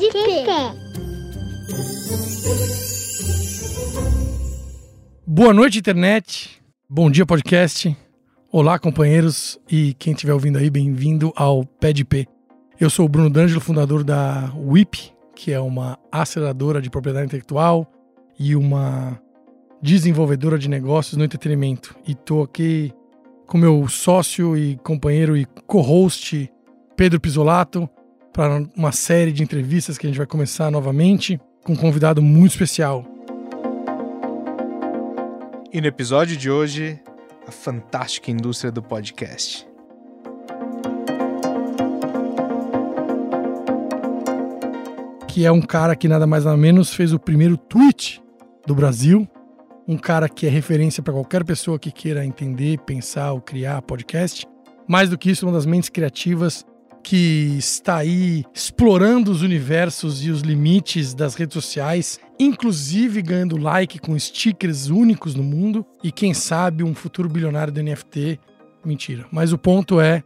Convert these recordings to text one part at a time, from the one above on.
de pé. Boa noite, internet. Bom dia, podcast. Olá, companheiros e quem estiver ouvindo aí, bem-vindo ao Pé de P. Eu sou o Bruno D'Angelo, fundador da WIP, que é uma aceleradora de propriedade intelectual e uma desenvolvedora de negócios no entretenimento. E estou aqui com meu sócio e companheiro e co-host Pedro Pisolato para uma série de entrevistas que a gente vai começar novamente com um convidado muito especial. E no episódio de hoje, a fantástica indústria do podcast. Que é um cara que nada mais nada menos fez o primeiro tweet do Brasil. Um cara que é referência para qualquer pessoa que queira entender, pensar ou criar podcast. Mais do que isso, uma das mentes criativas que está aí explorando os universos e os limites das redes sociais, inclusive ganhando like com stickers únicos no mundo e quem sabe um futuro bilionário do NFT. Mentira. Mas o ponto é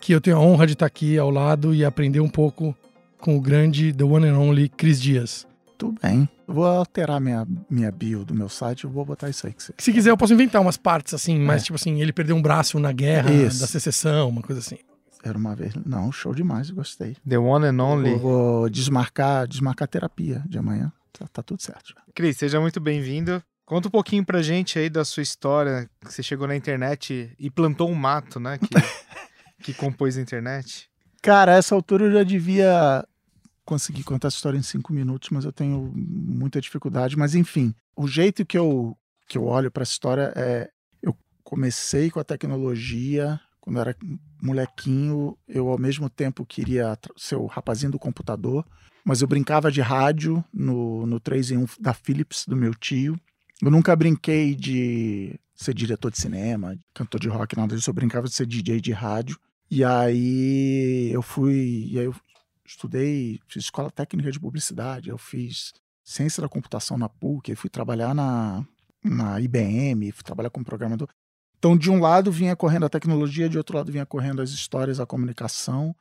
que eu tenho a honra de estar aqui ao lado e aprender um pouco com o grande The One and Only Cris Dias. Tudo bem. Vou alterar minha, minha bio do meu site, eu vou botar isso aí que você. Se quiser, eu posso inventar umas partes assim, mas tipo assim, ele perdeu um braço na guerra Isso. da secessão, uma coisa assim. Era uma vez. Não, show demais, gostei. The one and only. Eu vou desmarcar, desmarcar a terapia de amanhã. Tá, tá tudo certo. já. Cris, seja muito bem-vindo. Conta um pouquinho pra gente aí da sua história, que você chegou na internet e plantou um mato, né? Que, que compôs a internet. Cara, a essa altura eu já devia conseguir contar essa história em cinco minutos, mas eu tenho muita dificuldade. Mas enfim, o jeito que eu, que eu olho para essa história é. Eu comecei com a tecnologia. Quando eu era molequinho, eu ao mesmo tempo queria ser o rapazinho do computador, mas eu brincava de rádio no, no 3 em 1 da Philips, do meu tio. Eu nunca brinquei de ser diretor de cinema, cantor de rock, nada disso. Eu brincava de ser DJ de rádio. E aí eu fui. E aí eu estudei, fiz escola técnica de publicidade, eu fiz ciência da computação na PUC, aí fui trabalhar na, na IBM, fui trabalhar como programador. Então, de um lado vinha correndo a tecnologia, de outro lado vinha correndo as histórias, a comunicação.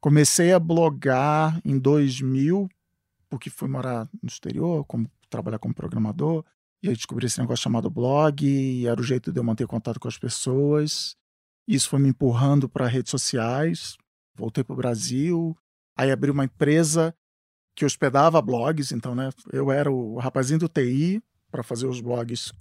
Comecei a blogar em 2000, porque fui morar no exterior, como, trabalhar como programador. E aí descobri esse negócio chamado blog, e era o jeito de eu manter contato com as pessoas. Isso foi me empurrando para redes sociais. Voltei para o Brasil, aí abri uma empresa que hospedava blogs, então, né, eu era o rapazinho do TI para fazer os blogs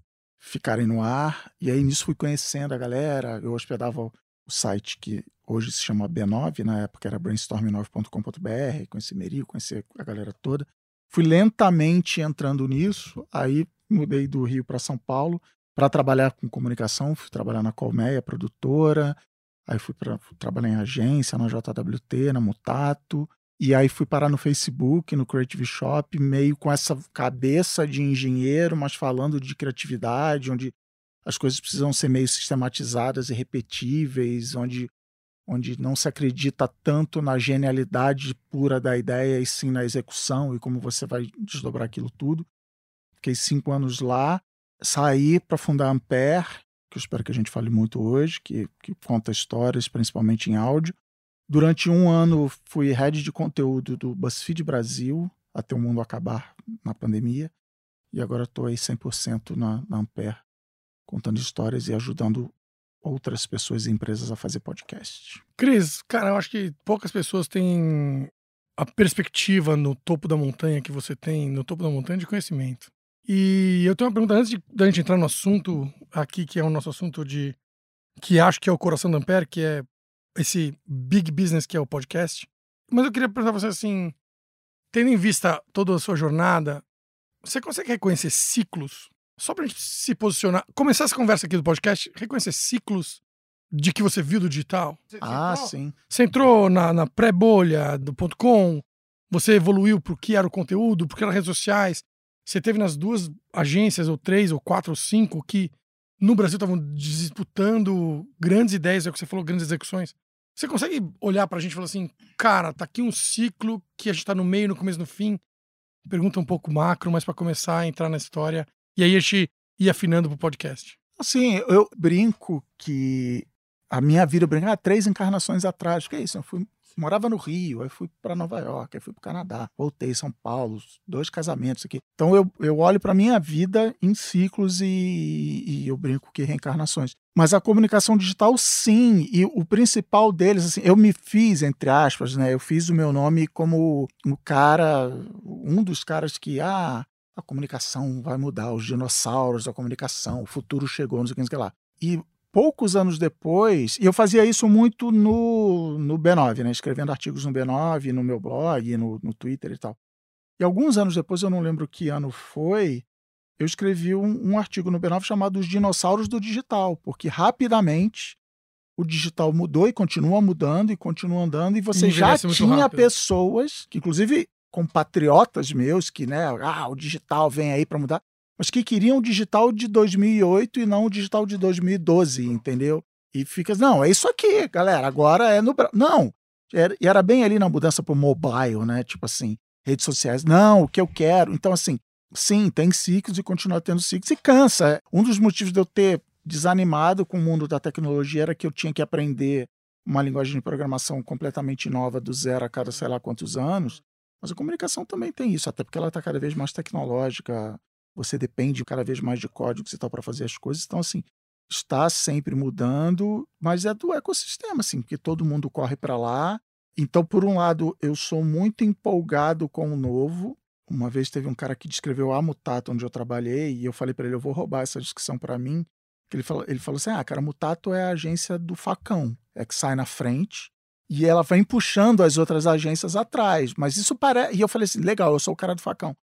ficarem no ar. E aí nisso fui conhecendo a galera. Eu hospedava o site que hoje se chama B9, na época era brainstorm9.com.br, conheci Meri, conheci a galera toda. Fui lentamente entrando nisso, aí mudei do Rio para São Paulo para trabalhar com comunicação, fui trabalhar na Colmeia, produtora, aí fui para trabalhar em agência, na JWT, na Mutato, e aí fui parar no Facebook, no Creative Shop, meio com essa cabeça de engenheiro, mas falando de criatividade, onde as coisas precisam ser meio sistematizadas e repetíveis, onde, onde não se acredita tanto na genialidade pura da ideia e sim na execução e como você vai desdobrar aquilo tudo. Fiquei cinco anos lá, saí para fundar Ampere, que eu espero que a gente fale muito hoje, que, que conta histórias, principalmente em áudio. Durante um ano fui head de conteúdo do BuzzFeed Brasil, até o mundo acabar na pandemia. E agora estou aí 100% na, na Ampere, contando histórias e ajudando outras pessoas e empresas a fazer podcast. Cris, cara, eu acho que poucas pessoas têm a perspectiva no topo da montanha que você tem, no topo da montanha de conhecimento. E eu tenho uma pergunta antes de, da gente entrar no assunto aqui, que é o nosso assunto de. que acho que é o coração da Ampere, que é esse big business que é o podcast. Mas eu queria perguntar pra você assim: tendo em vista toda a sua jornada, você consegue reconhecer ciclos? Só pra gente se posicionar, começar essa conversa aqui do podcast, reconhecer ciclos de que você viu do digital? Você- você Ah, entrou- sim. Você entrou na, na pré-bolha do ponto .com, você evoluiu pro que era o conteúdo, porque eram redes sociais. Você teve nas duas agências, ou três, ou quatro, ou cinco, que no Brasil estavam disputando grandes ideias, é o que você falou, grandes execuções. Você consegue olhar pra gente e falar assim, cara, tá aqui um ciclo que a gente tá no meio, no começo, no fim. Pergunta um pouco macro, mas pra começar a entrar na história. E aí a gente ia afinando pro podcast. Assim, eu brinco que a minha vida, eu brinco, ah, três encarnações atrás. Que é isso? Eu fui, morava no Rio, aí fui para Nova York, aí fui para o Canadá, voltei São Paulo, dois casamentos aqui. Então eu, eu olho para minha vida em ciclos e, e eu brinco que reencarnações. Mas a comunicação digital, sim, e o principal deles, assim, eu me fiz, entre aspas, né? Eu fiz o meu nome como o cara, um dos caras que, ah, a comunicação vai mudar, os dinossauros da comunicação, o futuro chegou, não sei o que lá. E poucos anos depois, e eu fazia isso muito no, no B9, né? Escrevendo artigos no B9, no meu blog, no, no Twitter e tal. E alguns anos depois, eu não lembro que ano foi, eu escrevi um, um artigo no B9 chamado Os Dinossauros do Digital, porque rapidamente o digital mudou e continua mudando e continua andando, e você já tinha pessoas, que inclusive compatriotas meus, que, né, ah, o digital vem aí para mudar mas que queriam o digital de 2008 e não o digital de 2012, entendeu? E fica, não, é isso aqui, galera, agora é no. Não, era, e era bem ali na mudança para o mobile, né? Tipo assim, redes sociais. Não, o que eu quero. Então, assim, sim, tem ciclos e continua tendo ciclos e cansa. Um dos motivos de eu ter desanimado com o mundo da tecnologia era que eu tinha que aprender uma linguagem de programação completamente nova do zero a cada sei lá quantos anos. Mas a comunicação também tem isso, até porque ela está cada vez mais tecnológica você depende cada vez mais de códigos e tal para fazer as coisas. Então, assim, está sempre mudando, mas é do ecossistema, assim, porque todo mundo corre para lá. Então, por um lado, eu sou muito empolgado com o novo. Uma vez teve um cara que descreveu a Mutato, onde eu trabalhei, e eu falei para ele: eu vou roubar essa descrição para mim. Ele falou, ele falou assim: ah, cara, Mutato é a agência do facão, é que sai na frente e ela vem puxando as outras agências atrás. Mas isso parece. E eu falei assim: legal, eu sou o cara do facão.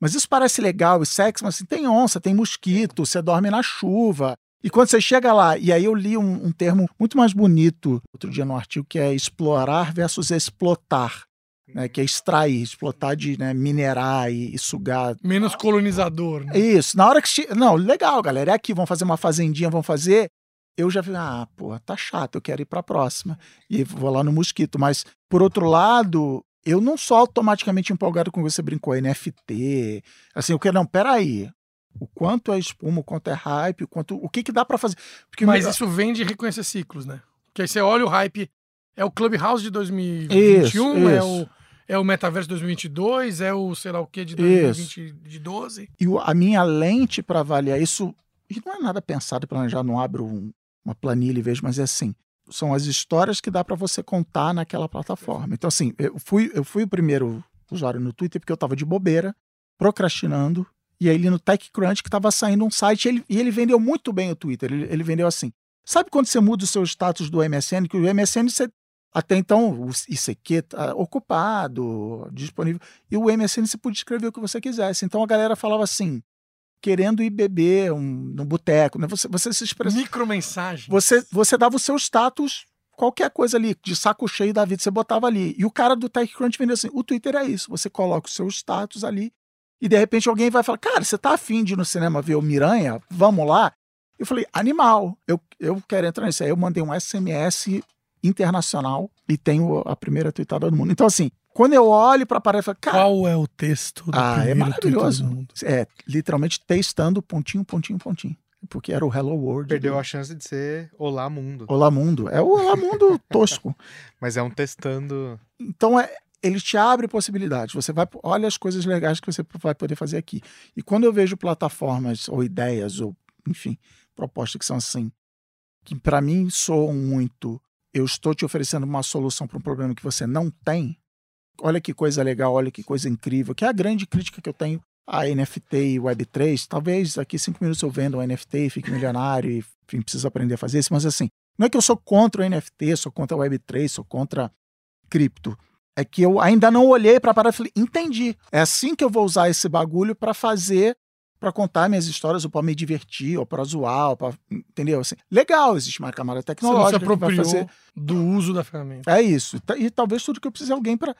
Mas isso parece legal e sexy, mas assim, tem onça, tem mosquito, você dorme na chuva. E quando você chega lá, e aí eu li um, um termo muito mais bonito outro dia no artigo, que é explorar versus explotar. Né, que é extrair, explotar de né, minerar e, e, sugar. Menos colonizador. Né? Isso. Na hora que. Não, legal, galera. É aqui, vão fazer uma fazendinha, vão fazer. Eu já vi, ah, pô, tá chato, eu quero ir pra próxima. E vou lá no mosquito. Mas, por outro lado, eu não sou automaticamente empolgado com você brincou, NFT. Assim, eu quero, não, peraí. O quanto é espuma, o quanto é hype, o quanto. O que, que dá para fazer? Porque Mas isso vem de reconhecer ciclos, né? Porque aí você olha o hype. É o Clubhouse de 2021, isso, é isso. o. É o Metaverso 2022, é o sei lá o que de 2012. E a minha lente para avaliar isso, e não é nada pensado, planejado, não abro um, uma planilha e vejo, mas é assim são as histórias que dá para você contar naquela plataforma. Então, assim, eu fui, eu fui o primeiro usuário no Twitter porque eu estava de bobeira, procrastinando, e aí no TechCrunch que estava saindo um site, ele, e ele vendeu muito bem o Twitter. Ele, ele vendeu assim. Sabe quando você muda o seu status do MSN? Que o MSN você até então, o ICQ tá ocupado, disponível. E o MSN você podia escrever o que você quisesse. Então a galera falava assim: querendo ir beber um, no boteco, né? Você, você se expressa. Micromensagem. Você, você dava o seu status, qualquer coisa ali, de saco cheio da vida, você botava ali. E o cara do TechCrunch vendeu assim: o Twitter é isso. Você coloca o seu status ali e de repente alguém vai falar: Cara, você tá afim de ir no cinema ver o Miranha? Vamos lá? Eu falei: Animal, eu, eu quero entrar nisso. Aí eu mandei um SMS internacional e tenho a primeira tweetada do mundo. Então, assim, quando eu olho para a parede, eu falo, cara. Qual é o texto do ah, é maravilhoso. É, literalmente testando pontinho, pontinho, pontinho. Porque era o Hello World. Perdeu do... a chance de ser Olá Mundo. Olá Mundo. É o Olá Mundo tosco. Mas é um testando. Então, é, ele te abre possibilidades. Você vai, olha as coisas legais que você vai poder fazer aqui. E quando eu vejo plataformas ou ideias, ou, enfim, propostas que são assim, que para mim soam muito, eu estou te oferecendo uma solução para um problema que você não tem, olha que coisa legal, olha que coisa incrível, que é a grande crítica que eu tenho a NFT e Web3. Talvez aqui cinco minutos eu venda um NFT, fique milionário e enfim, preciso aprender a fazer isso, mas assim, não é que eu sou contra o NFT, sou contra a Web3, sou contra cripto. É que eu ainda não olhei para parar e falei, entendi. É assim que eu vou usar esse bagulho para fazer, para contar minhas histórias, ou para me divertir, ou para zoar, ou pra, entendeu? Assim, legal, existe uma camada tecnológica. Você se apropriou fazer... do uso da ferramenta. É isso. E talvez tudo que eu precise é alguém para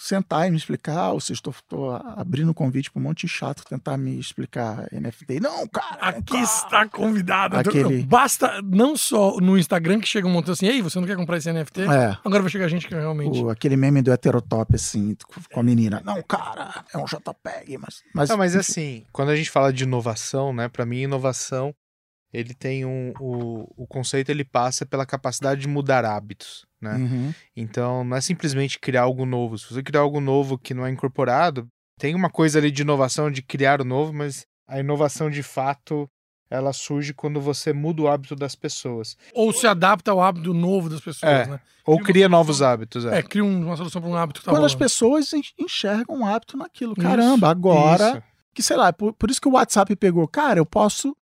sentar e me explicar, ou se estou, estou abrindo o convite para um monte de chato tentar me explicar NFT. Não, cara! Aqui está convidado. Aquele... Basta não só no Instagram que chega um montão assim, ei, você não quer comprar esse NFT? É. Agora vai chegar gente que realmente. O, aquele meme do heterotop, assim, com a menina. Não, cara, é um JPEG, mas. Mas, não, mas assim, quando a gente fala de inovação, né, para mim, inovação ele tem um. O, o conceito ele passa pela capacidade de mudar hábitos, né? Uhum. Então não é simplesmente criar algo novo. Se você criar algo novo que não é incorporado, tem uma coisa ali de inovação, de criar o novo, mas a inovação de fato ela surge quando você muda o hábito das pessoas. Ou se adapta ao hábito novo das pessoas, É. né? Ou Cria cria solução. novos hábitos. É. É, cria um- uma solução para um hábito que tá Quando as rolando. pessoas en- enxergam um hábito naquilo. Isso, Caramba, agora. Isso. Que sei lá, por, por isso que o WhatsApp pegou. Cara, eu posso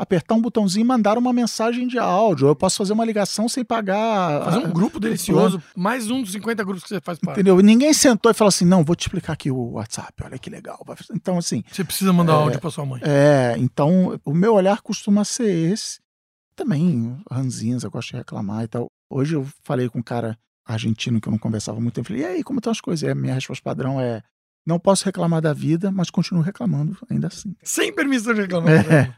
apertar um botãozinho e mandar uma mensagem de áudio. Eu posso fazer uma ligação sem pagar. Fazer um ah, grupo delicioso, mais um dos 50 grupos que você faz parte. Entendeu? E Ninguém sentou e falou assim: não, vou te explicar aqui o WhatsApp, olha que legal. Então, assim, Você precisa mandar áudio para sua mãe. é, então o meu olhar costuma ser esse. Também, ranzinhas, eu gosto de reclamar e tal. Hoje eu falei com um cara argentino que eu não conversava muito tempo. Falei, e aí, como estão as coisas? E a minha resposta padrão é: não posso reclamar da vida, mas continuo reclamando ainda assim. Sem permissão de reclamar. É.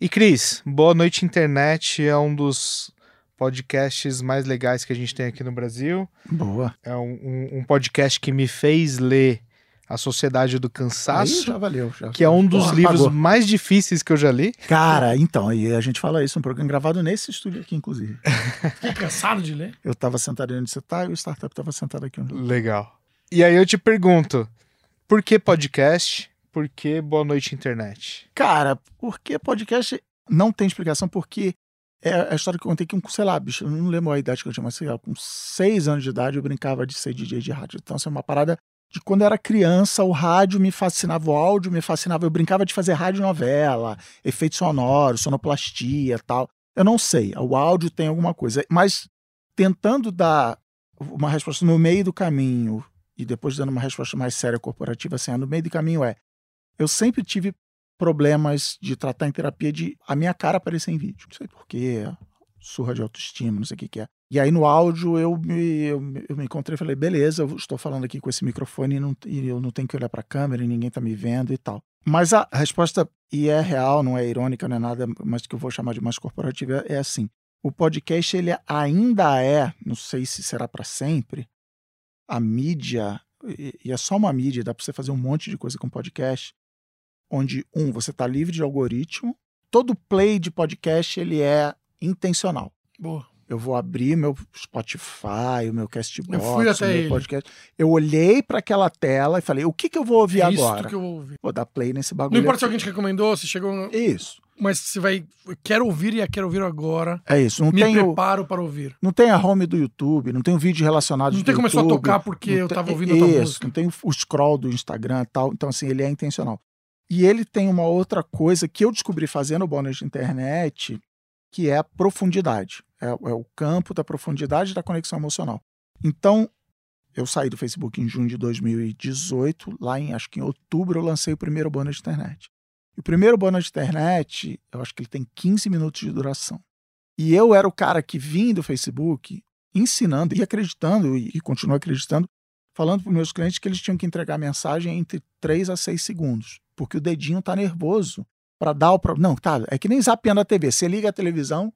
E Cris, Boa Noite Internet é um dos podcasts mais legais que a gente tem aqui no Brasil. Boa. É um, um- um podcast que me fez ler A Sociedade do Aí Cansaço, já valeu. Já. que é um dos Porra, livros pagou. mais difíceis que eu já li. Cara, então, e a gente fala isso, um programa gravado nesse estúdio aqui, inclusive. Fiquei cansado de ler. Eu tava sentado onde você tá e o startup tava sentado aqui. Onde... Legal. E aí eu te pergunto, por que podcast? Por que Boa Noite Internet? Cara, porque podcast não tem explicação, porque é a história que eu contei que, sei lá, bicho, eu não lembro a idade que eu tinha, mas sei lá, com seis anos de idade eu brincava de ser DJ de rádio. Então, assim, é uma parada de quando eu era criança, o rádio me fascinava, o áudio me fascinava. Eu brincava de fazer rádio novela, efeito sonoro, sonoplastia tal. Eu não sei, o áudio tem alguma coisa. Mas tentando dar uma resposta no meio do caminho e depois dando uma resposta mais séria corporativa, assim, ah, no meio do caminho é eu sempre tive problemas de tratar em terapia de a minha cara aparecer em vídeo. Não sei porquê, surra de autoestima, não sei o que, que é. E aí no áudio eu me, eu, eu me encontrei e falei, beleza, eu estou falando aqui com esse microfone e, não, e eu não tenho que olhar para a câmera e ninguém tá me vendo e tal. Mas a resposta, e é real, não é irônica, não é nada, mas que eu vou chamar de mais corporativa, é assim. O podcast, ele ainda é, não sei se será para sempre, a mídia, e, e é só uma mídia, dá para você fazer um monte de coisa com podcast, onde, um, você está livre de algoritmo, todo play de podcast, ele é intencional. Boa. Eu vou abrir meu Spotify, o meu Castbox, Eu fui o até meu ele. podcast. Eu olhei para aquela tela e falei, o que, que eu vou ouvir É isso agora? que eu vou ouvir. Vou dar play nesse Não bagulho. importa se aqui. alguém te recomendou, se chegou. Isso, Mas você vai. Quero ouvir e a quero ouvir agora. é isso. Não Me tem, o, preparo para ouvir. não tem a home do YouTube, não tem o vídeo relacionado Não tem como é só YouTube, tocar porque não eu tem- tava ouvindo a isso, música. não tem o scroll do Instagram e tal. Então, assim, ele é intencional. E ele tem uma outra coisa que eu descobri fazendo o bônus de internet, que é a profundidade. É, é o campo da profundidade da conexão emocional. Então, eu saí do Facebook em junho de 2018. Lá em, acho que em outubro, eu lancei o primeiro bônus de internet. E o primeiro bônus de internet, eu acho que ele tem 15 minutos de duração. E eu era o cara que vinha do Facebook ensinando e acreditando, e, e continuo acreditando, falando para os meus clientes que eles tinham que entregar mensagem entre 3 a 6 segundos, porque o dedinho tá nervoso para dar o. pro- Não, tá, é que nem zapeando a TV. Você liga a televisão,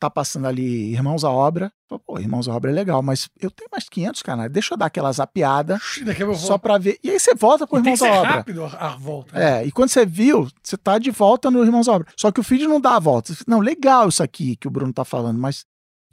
tá passando ali Irmãos à Obra. Pô, Irmãos à Obra é legal, mas eu tenho mais 500 canais. Deixa eu dar aquela zapeada eu vou. só para ver. E aí você volta pro E tem Irmãos à Obra. rápido a volta. né? É, e quando você viu, você tá de volta no Irmãos à Obra. Só que o feed não dá a volta. Não, legal isso aqui que o Bruno tá falando, mas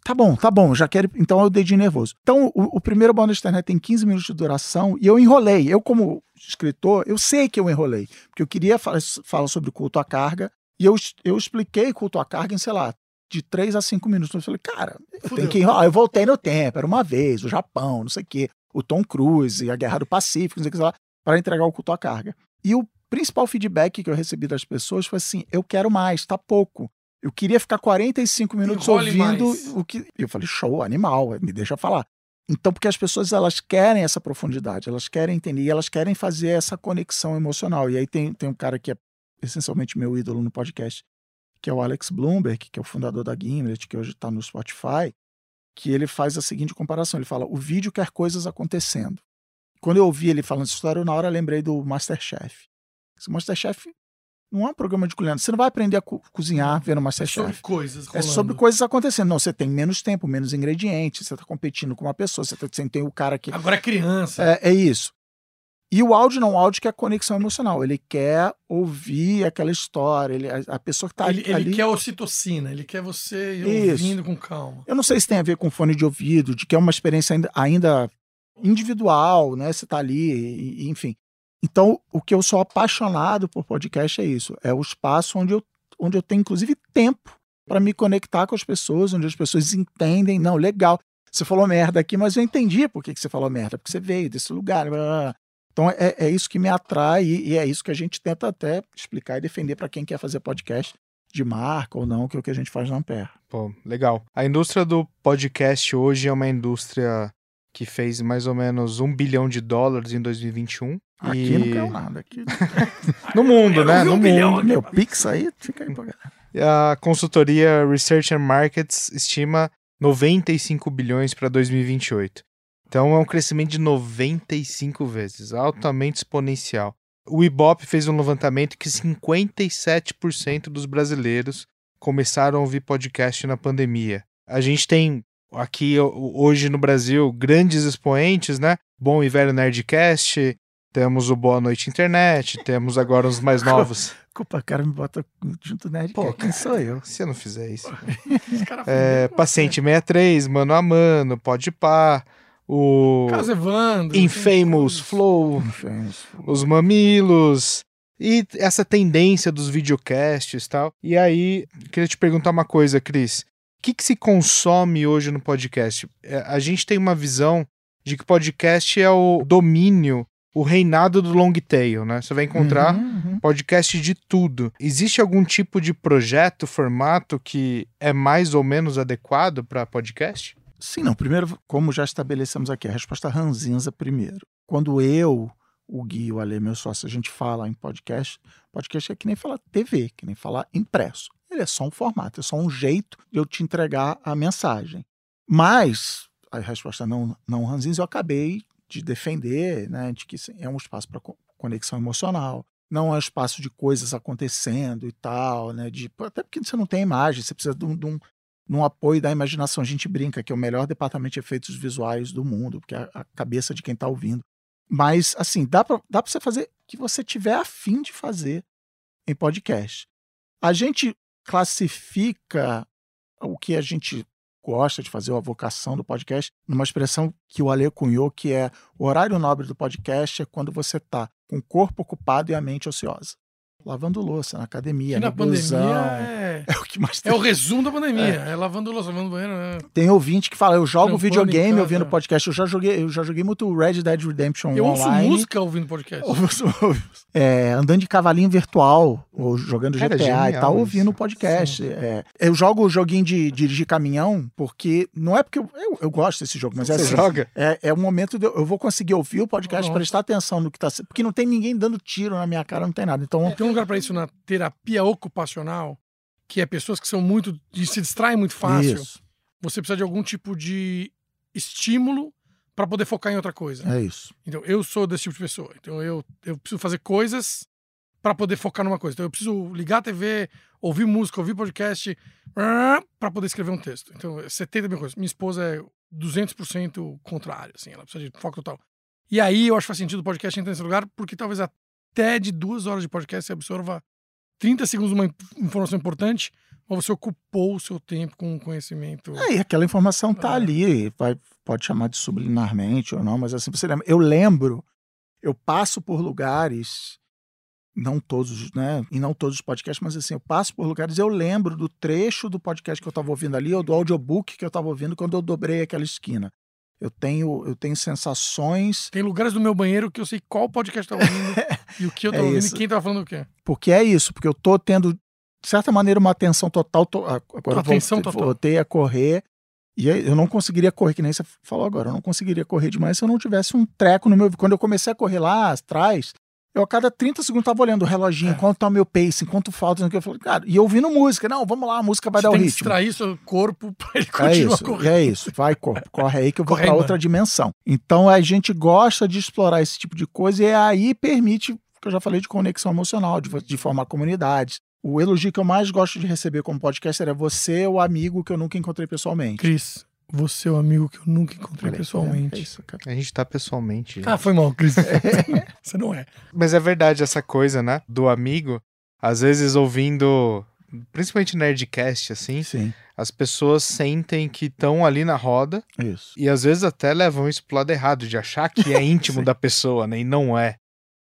tá bom, tá bom, já quero. Então é o dedinho nervoso. Então o, o primeiro bônus da internet tem 15 minutos de duração e eu enrolei. Eu, como escritor, eu sei que eu enrolei. Porque eu queria falar, falar sobre culto à carga e eu, eu expliquei culto à carga em, sei lá, de 3 a 5 minutos. Eu falei, cara, eu Fudeu. tenho que enrolar. Eu voltei no tempo, era uma vez, o Japão, não sei o quê, o Tom Cruise, a Guerra do Pacífico, não sei o que sei lá, para entregar o culto à carga. E o principal feedback que eu recebi das pessoas foi assim: eu quero mais, tá pouco. Eu queria ficar 45 minutos ouvindo mais. o que. Eu falei, show, animal, me deixa falar. Então, porque as pessoas elas querem essa profundidade, elas querem entender, e elas querem fazer essa conexão emocional. E aí tem, tem um cara que é essencialmente meu ídolo no podcast, que é o Alex Bloomberg, que é o fundador da Gimlet, que hoje está no Spotify, que ele faz a seguinte comparação: ele fala, o vídeo quer coisas acontecendo. Quando eu ouvi ele falando essa história, eu na hora lembrei do Masterchef. Esse Masterchef não é um programa de culinária. Você não vai aprender a co- cozinhar vendo É sobre Masterchef. coisas É rolando. sobre coisas acontecendo. Não, você tem menos tempo, menos ingredientes, você está competindo com uma pessoa, você, tá- você tem o cara que. Agora é criança. É, é isso. E o áudio não, o áudio que é a conexão emocional. Ele quer ouvir aquela história. Ele, a, a pessoa que tá ele, ali. ele quer ocitocina, ele quer você Isso. ouvindo com calma. Eu não sei se tem a ver com fone de ouvido, de que é uma experiência ainda, ainda individual, né? Você tá ali, e- enfim. Então, o que eu sou apaixonado por podcast é isso. É o espaço onde eu, onde eu tenho, inclusive, tempo para me conectar com as pessoas, onde as pessoas entendem. Não, legal. Você falou merda aqui, mas eu entendi por que, você falou merda, porque você veio desse lugar. blá, blá. Então, é, é isso que me atrai e, e é isso que a gente tenta até explicar e defender para quem quer fazer podcast de marca ou não, que é o que a gente faz na Ampere. Pô, legal. A indústria do podcast hoje é uma indústria que fez mais ou menos um bilhão de dólares em 2021. Aqui e... não caiu nada. Aqui... No mundo, né? um No mundo. Meu Pix aí, fica aí pra galera. A consultoria Research and Markets estima 95 bilhões para 2028. Então é um crescimento de 95 vezes, altamente exponencial. O Ibope fez um levantamento que 57% dos brasileiros começaram a ouvir podcast na pandemia. A gente tem aqui hoje no Brasil grandes expoentes, né? Bom e velho Nerdcast, temos o Boa Noite Internet, temos agora os mais novos. Culpa, cara, me bota junto nerd. Pô, Quem sou eu? Se eu não fizer isso. É, fuderam Paciente 63, Mano a Mano, Pode Pá, o. Carlos Evandro. Infamous Flow, Enfim, os Mamilos, e essa tendência dos videocasts e tal. E aí, queria te perguntar uma coisa, Cris. O que, que se consome hoje no podcast? É, A gente tem uma visão de que podcast é o domínio, o reinado do long tail, né? Você vai encontrar Uhum, uhum. podcast de tudo. Existe algum tipo de projeto, formato que é mais ou menos adequado para podcast? Sim, não. Primeiro, como já estabelecemos aqui, a resposta ranzinza primeiro. Quando eu, o Gui, o Ale, meu sócio, a gente fala em podcast, podcast é que nem falar TV, que nem falar impresso. Ele é só um formato, é só um jeito de eu te entregar a mensagem. Mas, a resposta não, não ranzinza, eu acabei de defender, né, de que é um espaço para conexão emocional, não é um espaço de coisas acontecendo e tal, né, de, até porque você não tem imagem, você precisa de um, de um num apoio da imaginação. A gente brinca que é o melhor departamento de efeitos visuais do mundo, porque é a cabeça de quem está ouvindo. Mas, assim, dá para dá você fazer o que você tiver afim de fazer em podcast. A gente classifica o que a gente gosta de fazer, a vocação do podcast, numa expressão que o Ale cunhou, que é o horário nobre do podcast é quando você está com o corpo ocupado e a mente ociosa. Lavando louça, na academia, Que na busão. pandemia é... É o que mais é o resumo da pandemia. É, lavando louça, lavando banheiro. né? Tem ouvinte que fala, eu jogo videogame casa. ouvindo podcast. Eu já joguei, eu já joguei muito Red Dead Redemption Eu ouço online. música ouvindo podcast. Ouço- é, andando de cavalinho virtual, ou jogando Cara, GTA e genial tal, isso. ouvindo podcast. É, eu jogo o joguinho de dirigir caminhão, porque não é porque eu, eu, eu gosto desse jogo, mas é Você assim, joga? é, é um momento de eu, eu vou conseguir ouvir o podcast, Nossa. prestar atenção no que tá sendo. Porque não tem ninguém dando tiro na minha cara, não tem nada. Então, Tem um lugar para isso na terapia ocupacional, que é pessoas que são muito. se distraem muito fácil. isso. Você precisa de algum tipo de estímulo para poder focar em outra coisa. É isso. Então, eu sou desse tipo de pessoa. Então, eu, eu preciso fazer coisas para poder focar numa coisa. Então, eu preciso ligar a TV, ouvir música, ouvir podcast, para poder escrever um texto. Então, é 70 mil coisas. Minha esposa é 200% contrário, assim. Ela precisa de foco total. E aí, eu acho que faz sentido o podcast entrar nesse lugar, porque talvez até de duas horas de podcast você absorva 30 segundos de uma in- informação importante, mas você ocupou o seu tempo com conhecimento. É, e aquela informação tá É. ali, vai, pode chamar de subliminarmente ou não, mas assim, você lembra. Eu lembro, eu passo por lugares, não todos, né? E não todos os podcasts, mas assim, eu passo por lugares, eu lembro do trecho do podcast que eu estava ouvindo ali, ou do audiobook que eu estava ouvindo quando eu dobrei aquela esquina. Eu tenho, eu tenho sensações, Tem lugares do meu banheiro que eu sei qual podcast tá ouvindo e o que eu tô É ouvindo isso. e quem tá falando o quê. porque é isso, porque eu tô tendo, de certa maneira, uma atenção total. to- agora eu Atenção voltei, total. voltei a correr. E aí eu não conseguiria correr, que nem você falou agora, eu não conseguiria correr demais se eu não tivesse um treco no meu. Quando eu comecei a correr lá atrás, eu a cada 30 segundos tava olhando o reloginho, É. quanto tá o meu pace, quanto falta, o que. Eu falei, cara, e ouvindo música, não, vamos lá, a música vai Você dar o tem que ritmo. distrair seu corpo pra ele É continuar isso, correndo. é isso. Vai, corpo, corre aí que eu vou para outra dimensão. Então a gente gosta de explorar esse tipo de coisa e aí permite, que eu já falei, de conexão emocional, de, de formar comunidades. O elogio que eu mais gosto de receber como podcaster é você, o amigo que eu nunca encontrei pessoalmente. Cris, Você é o amigo que eu nunca encontrei Olha aí, pessoalmente. É isso. A gente tá pessoalmente. Ah, foi mal, Cris. Você não é. Mas é verdade essa coisa, né? Do amigo, às vezes ouvindo, principalmente Nerdcast, assim, Sim, as pessoas sentem que estão ali na roda isso. e às vezes até levam isso pro lado errado, de achar que é íntimo da pessoa, né? E não é.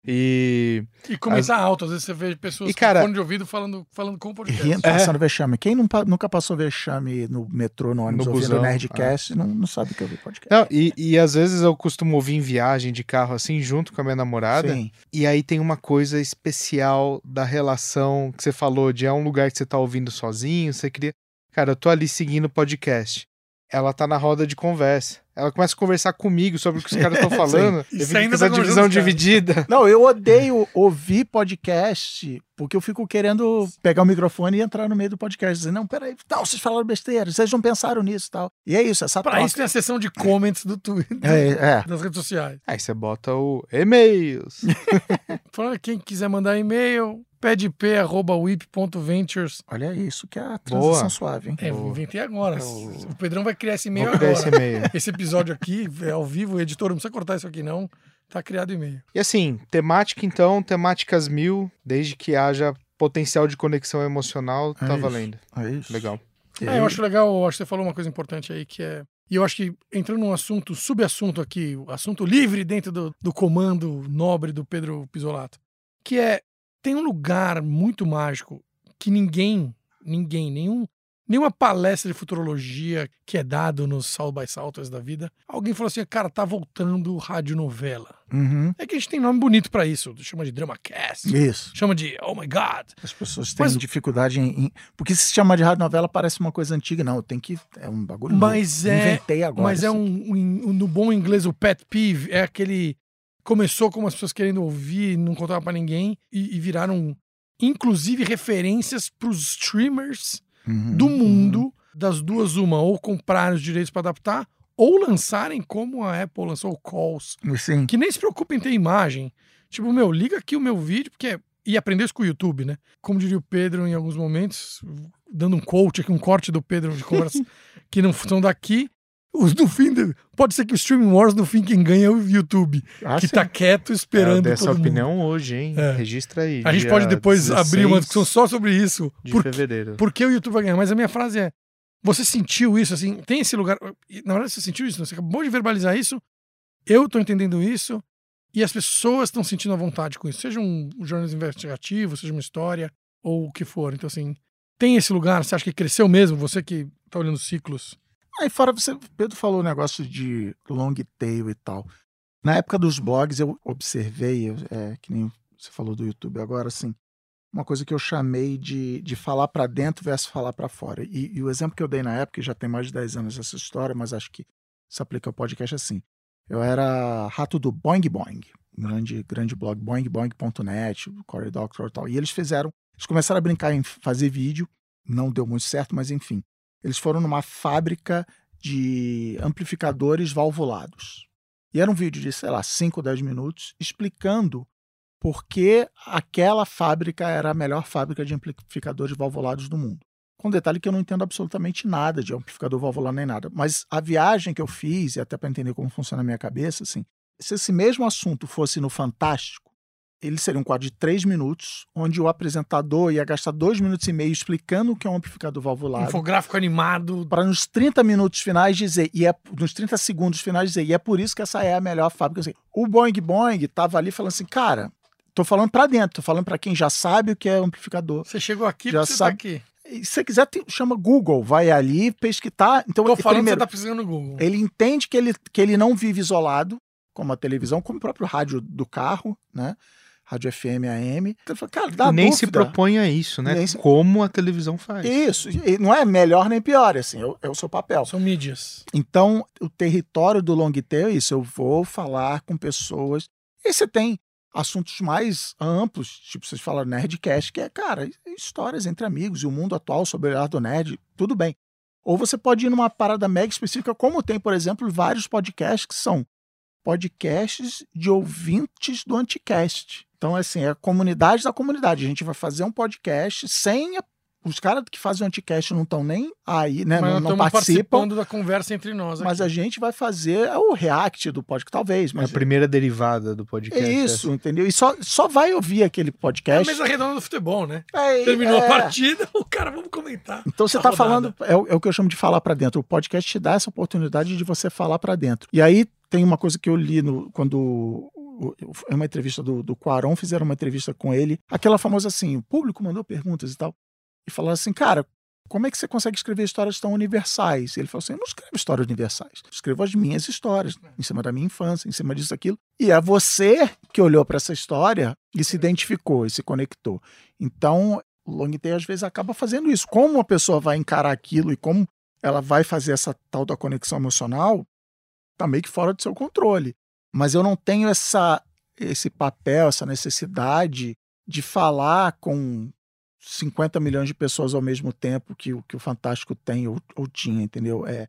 E. E comentar alto, às vezes você vê pessoas E, cara- com fone de ouvido falando, falando com o podcast. Rindo, passando vexame. Quem não nunca passou vexame no metrô, no ônibus, No ouvindo busão, Nerdcast, não, não sabe o que eu vi podcast. Não, e, e às vezes eu costumo ouvir em viagem de carro assim, junto com a minha namorada. Sim, E aí tem uma coisa especial da relação que você falou de é um lugar que você tá ouvindo sozinho, você queria. Cara, eu tô ali seguindo o podcast. Ela tá na roda de conversa. Ela começa a conversar comigo sobre o que os caras estão falando. Fico ainda tá divisão dividida. Não, eu odeio ouvir podcast porque eu fico querendo pegar o microfone e entrar no meio do podcast. Dizer, não, peraí, tal, vocês falaram besteira, vocês não pensaram nisso e tal. E é isso, essa Pra troca. isso tem a seção de comments do Twitter, É, é. das redes sociais. Aí você bota o e-mails. Falando, quem quiser mandar e-mail, pedp.wip.ventures. Olha isso que é a transição Boa. suave, hein? É, Boa. inventei agora. Eu- O Pedrão vai criar esse e-mail Vou criar agora. esse e-mail. Esse episódio aqui é ao vivo, o editor não precisa cortar isso aqui não. Tá criado e-mail. E assim, temática então, temáticas mil, desde que haja potencial de conexão emocional, É tá isso. valendo. É isso. Legal. É, eu acho legal, acho que você falou uma coisa importante aí que é. E eu acho que entrando num assunto, subassunto aqui, o assunto livre dentro do, do comando nobre do Pedro Pisolato, que é tem um lugar muito mágico que ninguém, ninguém, nenhum, nenhuma palestra de futurologia que é dado nos South by Southwest da vida, alguém falou assim, cara, tá voltando radionovela. Uhum. É que a gente tem nome bonito pra isso, chama de DramaCast, Isso. chama de Oh My God. As pessoas têm Mas- dificuldade em, Porque se chama de rádio novela parece uma coisa antiga. Não, tem que. É um bagulho. Mas novo. é- Inventei agora. Mas é isso um, um- no bom inglês, o pet peeve é aquele. Começou com as pessoas querendo ouvir, não contava pra ninguém, e, e viraram, inclusive, referências pros streamers aqui. Uhum, do uhum. mundo, das duas, uma, ou comprarem os direitos pra adaptar, ou lançarem como a Apple lançou o Calls, Sim. que nem se preocupa em ter imagem. Tipo, meu, liga aqui o meu vídeo, porque. E aprender isso com o YouTube, né? Como diria o Pedro em alguns momentos, dando um coach aqui, um corte do Pedro de conversa que não são daqui. Os no fim, do- pode ser que o Streaming Wars, no fim, quem ganha é o YouTube, Ah, que sim. tá quieto esperando eu dei essa todo mundo. opinião hoje, hein? É. Registra aí. A gente pode depois abrir uma 16 discussão só sobre isso. de Por, fevereiro. por que o YouTube vai ganhar? Mas a minha frase é: você sentiu isso, assim, tem esse lugar. Na verdade, você sentiu isso, você acabou de verbalizar isso, eu tô entendendo isso, e as pessoas estão sentindo a vontade com isso. Seja um, um jornalismo investigativo, seja uma história, ou o que for. Então, assim, tem esse lugar, você acha que cresceu mesmo? Você que tá olhando ciclos. Aí fora você, Pedro falou o negócio de long tail e tal. Na época dos blogs eu observei, é, que nem você falou do YouTube agora, assim, uma coisa que eu chamei de, de falar para dentro versus falar para fora. E, e o exemplo que eu dei na época, já tem mais de 10 anos essa história, mas acho que se aplica ao podcast assim. Eu era rato do Boing Boing, grande, grande blog, boingboing.net, Corey Doctor e tal. E eles fizeram, eles começaram a brincar em fazer vídeo, não deu muito certo, mas enfim. Eles foram numa fábrica de amplificadores valvulados. E era um vídeo de, sei lá, 5 ou 10 minutos explicando por que aquela fábrica era a melhor fábrica de amplificadores valvulados do mundo. Com detalhe que eu não entendo absolutamente nada de amplificador valvular nem nada. Mas a viagem que eu fiz, e até para entender como funciona a minha cabeça, assim, se esse mesmo assunto fosse no Fantástico, ele seria um quadro de três minutos, onde o apresentador ia gastar dois minutos e meio explicando o que é um amplificador valvulado Infográfico animado. para nos 30 minutos finais dizer, e é nos 30 segundos finais dizer, e é por isso que essa é a melhor fábrica. Assim, o Boing Boing tava ali falando assim, cara, tô falando para dentro, tô falando para quem já sabe o que é amplificador. Você chegou aqui Já você sabe- tá aqui. Se você quiser, tem- chama Google, vai ali pesquisar. Então, Tô falando primeiro, que você tá precisando no Google. ele entende que ele, que ele não vive isolado, como a televisão, como o próprio rádio do carro, né? Rádio FM, AM. Então, cara, dá nem se dúvida. propõe a isso, né? Nem se- Como a televisão faz. Isso, e não é melhor nem pior, assim, é o- é o seu papel. São mídias. Então, o território do long tail é isso. Eu vou falar com pessoas. E você tem assuntos mais amplos, tipo, vocês falaram Nerdcast, que é, cara, histórias entre amigos e o mundo atual sobre o ar do nerd, tudo bem. Ou você pode ir numa parada mega específica, como tem, por exemplo, vários podcasts que são podcasts de ouvintes do Anticast. Então, assim, é a comunidade da comunidade. A gente vai fazer um podcast sem a os caras que fazem o anticast não estão nem aí, né? Mas não, não participam. participando da conversa entre nós aqui. Mas a gente vai fazer o react do podcast, talvez. É Mas a primeira derivada do podcast. é isso, entendeu? E só, só vai ouvir aquele É a podcast. mesa redonda do futebol, né? É, Terminou é. a partida, o cara, vamos comentar. Então você tá rodada. falando, é, o- é o que eu chamo de falar pra dentro. O podcast te dá essa oportunidade de você falar pra dentro. E aí tem uma coisa que eu li no, quando é uma entrevista do, do Quaron, fizeram uma entrevista com ele, aquela famosa assim, o público mandou perguntas e tal, e falaram assim, cara, como é que você consegue escrever histórias tão universais? E ele falou assim, eu não escrevo histórias universais, eu escrevo as minhas histórias, em cima da minha infância, em cima disso, aquilo. E é você que olhou pra essa história e se identificou e se conectou. Então, o long tail às vezes acaba fazendo isso. Como uma pessoa vai encarar aquilo e como ela vai fazer essa tal da conexão emocional, tá meio que fora do seu controle. Mas eu não tenho essa esse papel, essa necessidade de falar com 50 milhões de pessoas ao mesmo tempo que o que o Fantástico tem ou, ou tinha, entendeu? É,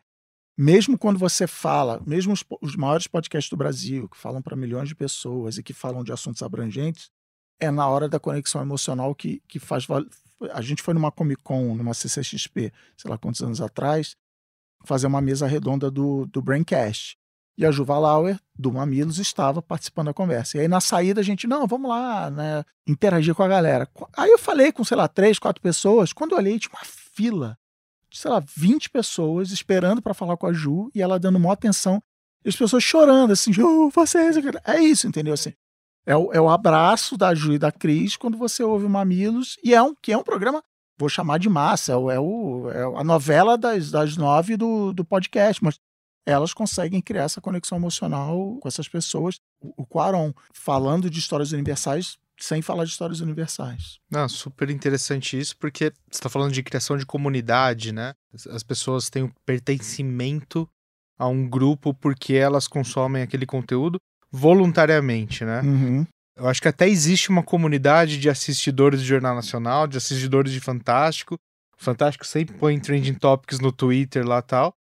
mesmo quando você fala, mesmo os, os maiores podcasts do Brasil, que falam para milhões de pessoas e que falam de assuntos abrangentes, é na hora da conexão emocional que, que faz. A gente foi numa Comic Con, numa CCXP, sei lá quantos anos atrás, fazer uma mesa redonda do, do Braincast. E a Juva Lauer, do Mamilos, estava participando da conversa. E aí, na saída, a gente, não, vamos lá, né? Interagir com a galera. Aí eu falei com, sei lá, três, quatro pessoas. Quando eu olhei, tinha uma fila de, sei lá, 20 pessoas esperando para falar com a Ju e ela dando maior atenção. E as pessoas chorando, assim, Ju, vocês. É isso, entendeu? Assim, é o, é o abraço da Ju e da Cris quando você ouve o Mamilos. E é um, que é um programa, vou chamar de massa, é, o, é, é a novela das, das nove do, do podcast. Mas elas conseguem criar essa conexão emocional com essas pessoas. O, o Quaron, falando de histórias universais sem falar de histórias universais. Não, super interessante isso, porque você está falando de criação de comunidade, né? As- As pessoas têm um pertencimento a um grupo porque elas consomem aquele conteúdo voluntariamente, né? Uhum. Eu acho que até existe uma comunidade de assistidores de Jornal Nacional, de assistidores de Fantástico. Fantástico sempre põe trending topics no Twitter lá e tal.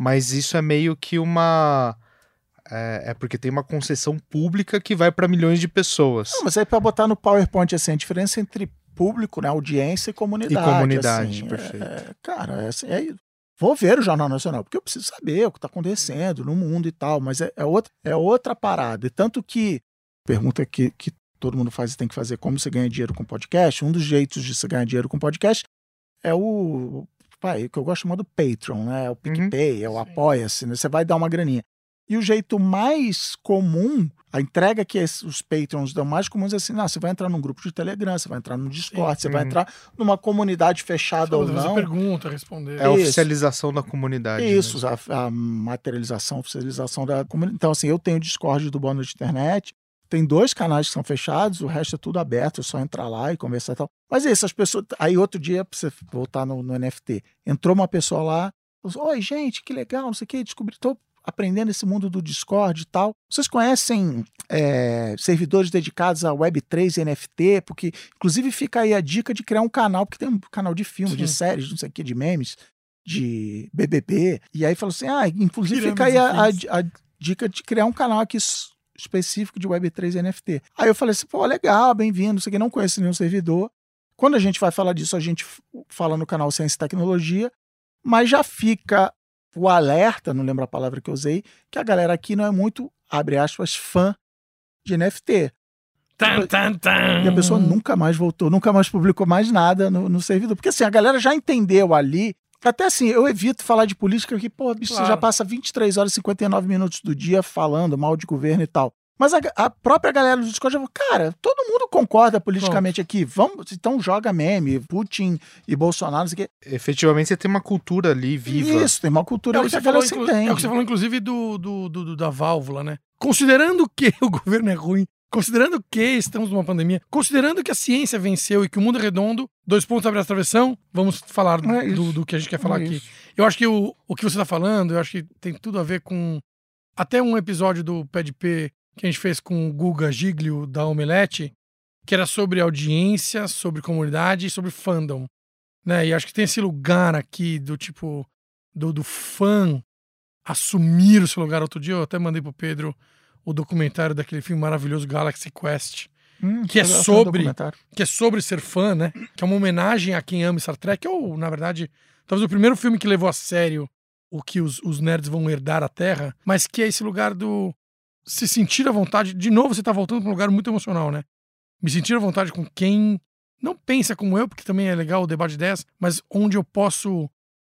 Mas isso é meio que uma. É, é porque tem uma concessão pública que vai para milhões de pessoas. Não, mas aí para botar no PowerPoint assim, a diferença entre público, né, audiência e comunidade. E comunidade, assim, perfeito. É, é, cara, é, assim, é- vou ver o Jornal Nacional, porque eu preciso saber o que está acontecendo no mundo e tal, mas é, é outra, é outra parada. E tanto que, pergunta que, que todo mundo faz e tem que fazer, como você ganha dinheiro com podcast, um dos jeitos de você ganhar dinheiro com podcast é o, pai, o que eu gosto de chamar do Patreon, né? É o PicPay, é o Sim. Apoia-se, né? Você vai dar uma graninha. E o jeito mais comum, a entrega que os Patreons dão mais comum é assim: não, você vai entrar num grupo de Telegram, você vai entrar no Discord, você vai Uhum. entrar numa comunidade fechada ou Fazer não. pergunta, responder. É a Isso. oficialização da comunidade. né? Isso, a, a materialização, oficialização da comunidade. Então, assim, eu tenho o Discord do Boa Noite Internet, tem dois canais que são fechados, o resto é tudo aberto, é só entrar lá e conversar e tal. Mas é isso, as pessoas. Aí outro dia, pra você voltar no, no NFT, entrou uma pessoa lá, falou assim, oi, gente, que legal, não sei o que, descobri, tô aprendendo esse mundo do Discord e tal. Vocês conhecem é, servidores dedicados a Web3 e NFT? Porque, inclusive, fica aí a dica de criar um canal, porque tem um canal de filme, de séries, não sei o que, de memes, de BBB. E aí falou assim: ah, inclusive fica aí a, a- a dica de criar um canal aqui específico de Web3 e NFT. Aí eu falei assim: pô, legal, bem-vindo, isso aqui não conheço nenhum servidor. Quando a gente vai falar disso, a gente fala no canal Ciência e Tecnologia, mas já fica o alerta, não lembro a palavra que eu usei, que a galera aqui não é muito, abre aspas, fã de NFT. Tan, tan, tan. E a pessoa nunca mais voltou, nunca mais publicou mais nada no, no servidor. Porque assim, a galera já entendeu ali. Até assim, eu evito falar de política que, pô, bicho, você Claro. já passa 23 horas e 59 minutos do dia falando mal de governo e tal. Mas a, a própria galera do Discord já falou, cara, todo mundo concorda politicamente aqui. Vamos, então joga meme, Putin e Bolsonaro, não sei o quê. Efetivamente, você tem uma cultura ali viva. Isso, tem uma cultura É o, ali que que você a falou, galera se inclu- é o que você falou, inclusive, do, do, do- do- da válvula, né? Considerando que o governo é ruim, considerando que estamos numa pandemia, considerando que a ciência venceu e que o mundo é redondo, dois pontos abre a travessão, vamos falar É do, do que a gente quer falar É aqui. isso. Eu acho que o, o que você está falando, eu acho que tem tudo a ver com até um episódio do Pé de P que a gente fez com o Guga Giglio da Omelete, que era sobre audiência, sobre comunidade e sobre fandom. Né? E acho que tem esse lugar aqui do tipo do, do fã assumir o seu lugar. Outro dia eu até mandei pro Pedro o documentário daquele filme maravilhoso Galaxy Quest, Hum, Que é sobre- que é sobre ser fã, né? Que é uma homenagem a quem ama Star Trek, ou, na verdade, talvez o primeiro filme que levou a sério o que os, os nerds vão herdar a Terra, mas que é esse lugar do se sentir à vontade. De novo, você tá voltando para um lugar muito emocional, né? Me sentir à vontade com quem não pensa como eu, porque também é legal o debate de ideias, mas onde eu posso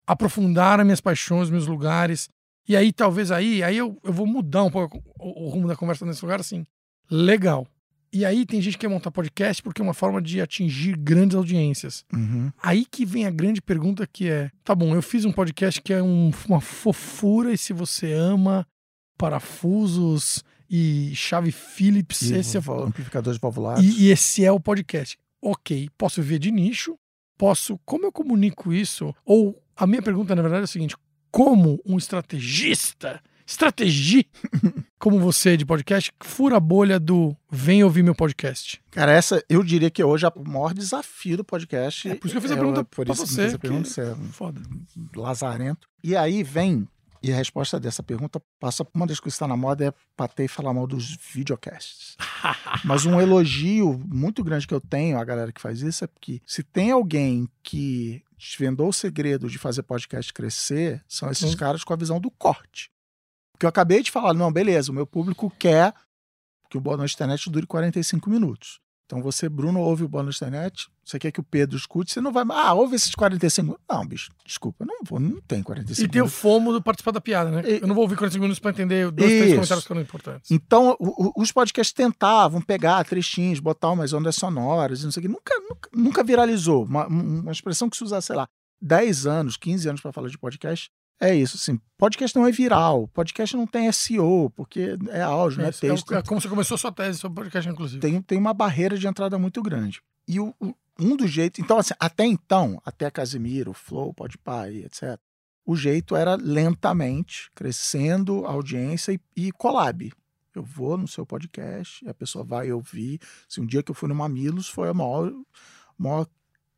aprofundar as minhas paixões, meus lugares. E aí, talvez aí, aí eu, eu vou mudar um pouco o, o rumo da conversa nesse lugar, assim. Legal. E aí tem gente que quer montar podcast porque é uma forma de atingir grandes audiências. Uhum. Aí que vem a grande pergunta que é, tá bom, eu fiz um podcast que é um- uma fofura e se você ama parafusos e chave Phillips, E esse é vo- amplificadores valvulados. e, e esse é o podcast. Ok, posso viver de nicho? Posso. Como eu comunico isso? Ou a minha pergunta, na verdade, é a seguinte: como um estrategista, estrategi, como você de podcast, fura a bolha do vem ouvir meu podcast? Cara, essa eu diria que hoje é o maior desafio do podcast. É por isso que eu fiz a pergunta por pra isso que você, a pergunta, você é um Foda. lazarento. E aí vem, e a resposta dessa pergunta passa por uma das coisas que está na moda é bater e falar mal dos videocasts. Mas um elogio muito grande que eu tenho à galera que faz isso é porque se tem alguém que desvendou o segredo de fazer podcast crescer, são esses Hum. caras com a visão do corte. Porque eu acabei de falar, não, beleza, o meu público quer que o Boa Noite Internet dure 45 minutos. Então você, Bruno, ouve o Noite Internet, você quer que o Pedro escute, você não vai, ah, ouve esses 45 minutos. Não, bicho, desculpa, não vou, não tem 45 E tem o minutos. fomo do participar da piada, né? E- Eu não vou ouvir 45 minutos pra entender dois, três Isso. comentários que foram importantes. Então, o- o- os podcasts tentavam pegar trechinhos, botar umas ondas sonoras, e não sei o que. Nunca, nunca, nunca viralizou. Uma, uma expressão que se usar, sei lá, 10 anos, 15 anos para falar de podcast. É isso, assim. Podcast não é viral. Podcast não tem SEO, porque é áudio, não é Isso, é, texto. é como você começou a sua tese sobre podcast, inclusive. Tem, tem uma barreira de entrada muito grande. E o, o- um dos jeitos. Então, assim, até então, até Casimiro, Flow, Podpah etc., o jeito era lentamente, crescendo a audiência e, e collab. Eu vou no seu podcast, a pessoa vai ouvir. Se um dia que eu fui no Mamilos, foi o maior, maior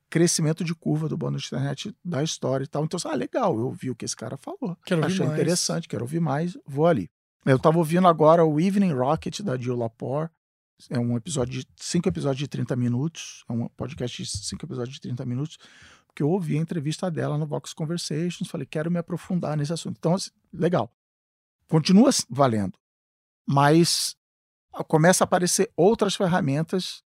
crescimento de curva do bônus de internet da história e tal. Então, ah, legal, eu ouvi o que esse cara falou. Quero Achei mais. interessante, quero ouvir mais, vou ali. Eu tava ouvindo agora o Evening Rocket da Jill Lapore. É um episódio de cinco episódios de 30 minutos. É um podcast de cinco episódios de 30 minutos. Porque eu ouvi a entrevista dela no Vox Conversations. Falei, quero me aprofundar nesse assunto. Então, assim, legal. Continua valendo. Mas começa a aparecer outras ferramentas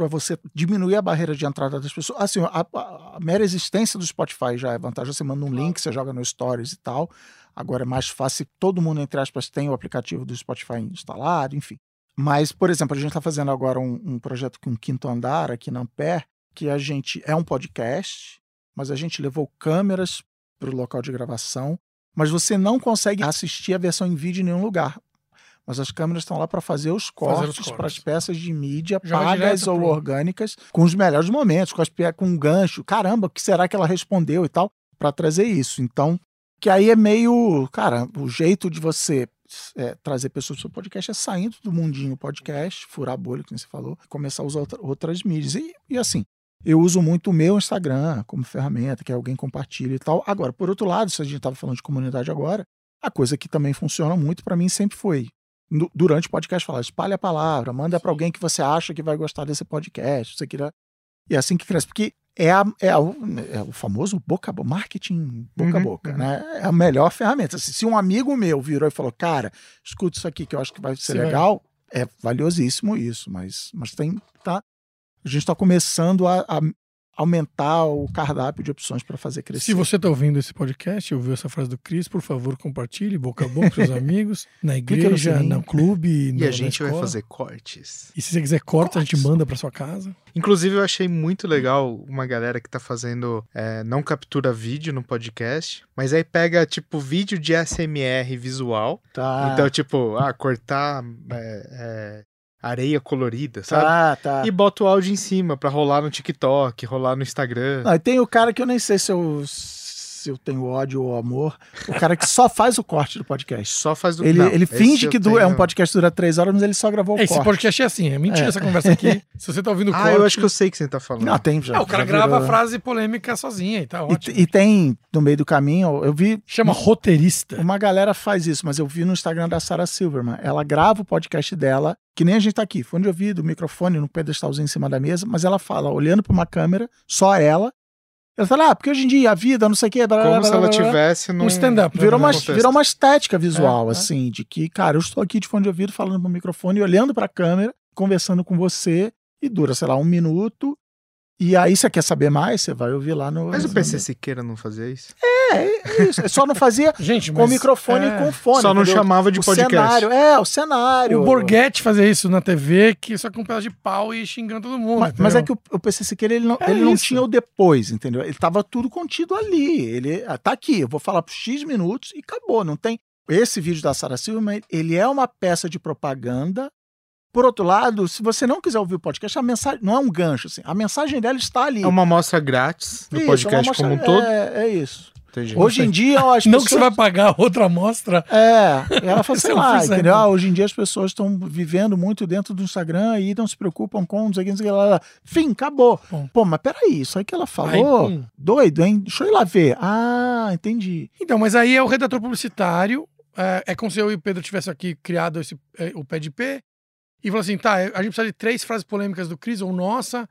para você diminuir a barreira de entrada das pessoas. Assim, a, a- mera existência do Spotify já é vantagem. Você manda um link, você joga no Stories e tal. Agora é mais fácil, todo mundo, entre aspas, tem o aplicativo do Spotify instalado, enfim. Mas, por exemplo, a gente está fazendo agora um, um projeto com o Quinto Andar aqui na Ampere, que a gente é um podcast, mas a gente levou câmeras para o local de gravação, mas você não consegue assistir a versão em vídeo em nenhum lugar. Mas as câmeras estão lá para fazer os cortes para as peças de mídia vai pagas ou pro- orgânicas, com os melhores momentos, com, as, com um gancho. Caramba, o que será que ela respondeu e tal, para trazer isso. Então, que aí é meio. Cara, o jeito de você é, trazer pessoas para o seu podcast é saindo do mundinho podcast, furar a bolha, como você falou, e começar a usar outra- outras mídias. E, e assim, eu uso muito o meu Instagram como ferramenta, que alguém compartilha e tal. Agora, por outro lado, se a gente estava falando de comunidade agora, a coisa que também funciona muito para mim sempre foi. Durante o podcast, falar, espalha a palavra, manda para alguém que você acha que vai gostar desse podcast, você queira. E é assim que cresce. Porque é, a, é, a- é o famoso boca a boca, marketing boca a Uhum, boca, uhum. né? É a melhor ferramenta. Se, se um amigo meu virou e falou, cara, escuta isso aqui que eu acho que vai ser vai- legal, é valiosíssimo isso, mas, mas tem. Tá, a gente está começando a, a aumentar o cardápio de opções para fazer crescer. Se você está ouvindo esse podcast e ouviu essa frase do Cris, por favor, compartilhe boca a boca com seus amigos, na no igreja, sininho. no clube, E na- a gente vai fazer cortes. E se você quiser corta, a gente Cortes. manda para sua casa. Inclusive, eu achei muito legal uma galera que tá fazendo. é, não captura vídeo no podcast, mas aí pega, tipo, vídeo de SMR visual. Tá, Então, tipo, ah, cortar é, é, areia colorida, sabe? tá, tá. E bota o áudio em cima pra rolar no TikTok, rolar no Instagram. Não, e tem o cara que eu nem sei se eu, se eu tenho ódio ou amor. O cara que só faz o corte do podcast. Só faz do Ele, Não, ele esse finge que du- é tenho- um podcast que dura três horas, mas ele só gravou o Esse corte. podcast é assim, é mentira É. essa conversa aqui. Se você tá ouvindo o Ah, corte... eu acho que eu sei o que você tá falando. Não, tem já. Ah, o cara já grava a virou- frase polêmica sozinha e tá E, ótimo. e tem, no meio do caminho, eu vi Chama roteirista. Uma galera faz isso, mas eu vi no Instagram da Sarah Silverman. Ela grava o podcast dela, que nem a gente tá aqui, fone de ouvido, microfone no pedestalzinho em cima da mesa, mas ela fala, olhando pra uma câmera, só ela. Ela fala, ah, porque hoje em dia a vida, não sei o quê. blá, Como blá, se blá, ela tivesse num... Um stand-up. Virou uma, virou uma estética visual, É, é. assim, de que, cara, eu estou aqui de fone de ouvido, falando pro microfone, olhando pra câmera, conversando com você, e dura, sei lá, um minuto. E aí, você quer saber mais? Você vai ouvir lá no. Mas o PC Siqueira não fazia isso? É, é isso. Só não fazia Gente, com microfone é, e com fone. Só não entendeu? chamava de o podcast. cenário, é, o cenário. O Borghetti fazia isso na TV, que só com um pedaço de pau e xingando todo mundo. Mas, mas é que o, o PC Siqueira, ele não, É ele não tinha o depois, entendeu? Ele tava tudo contido ali. Ele ah, tá aqui, eu vou falar por X minutos e acabou. Não tem. Esse vídeo da Sarah Silverman, ele é uma peça de propaganda. Por outro lado, se você não quiser ouvir o podcast, a mensagem não é um gancho, assim. A mensagem dela está ali. É uma amostra grátis do Isso, podcast é uma mostra- como um todo. É, é isso. Entendi. Hoje em dia, ó, as Não pessoas... que você vai pagar outra amostra. É, ela fala, Se sei eu lá, fizer, entendeu? então. Ah, hoje em dia as pessoas estão vivendo muito dentro do Instagram e não se preocupam com não sei o que, não lá, lá. Fim, acabou. Bom. Pô, mas peraí, isso aí que ela Aí, falou, pum. doido, hein? Deixa eu ir lá ver. Ah, entendi. Então, mas aí é o redator publicitário. É, é como se eu e o Pedro tivesse aqui criado esse, é, o pé de P e falou assim: tá, a gente precisa de três frases polêmicas do Cris ou nossa.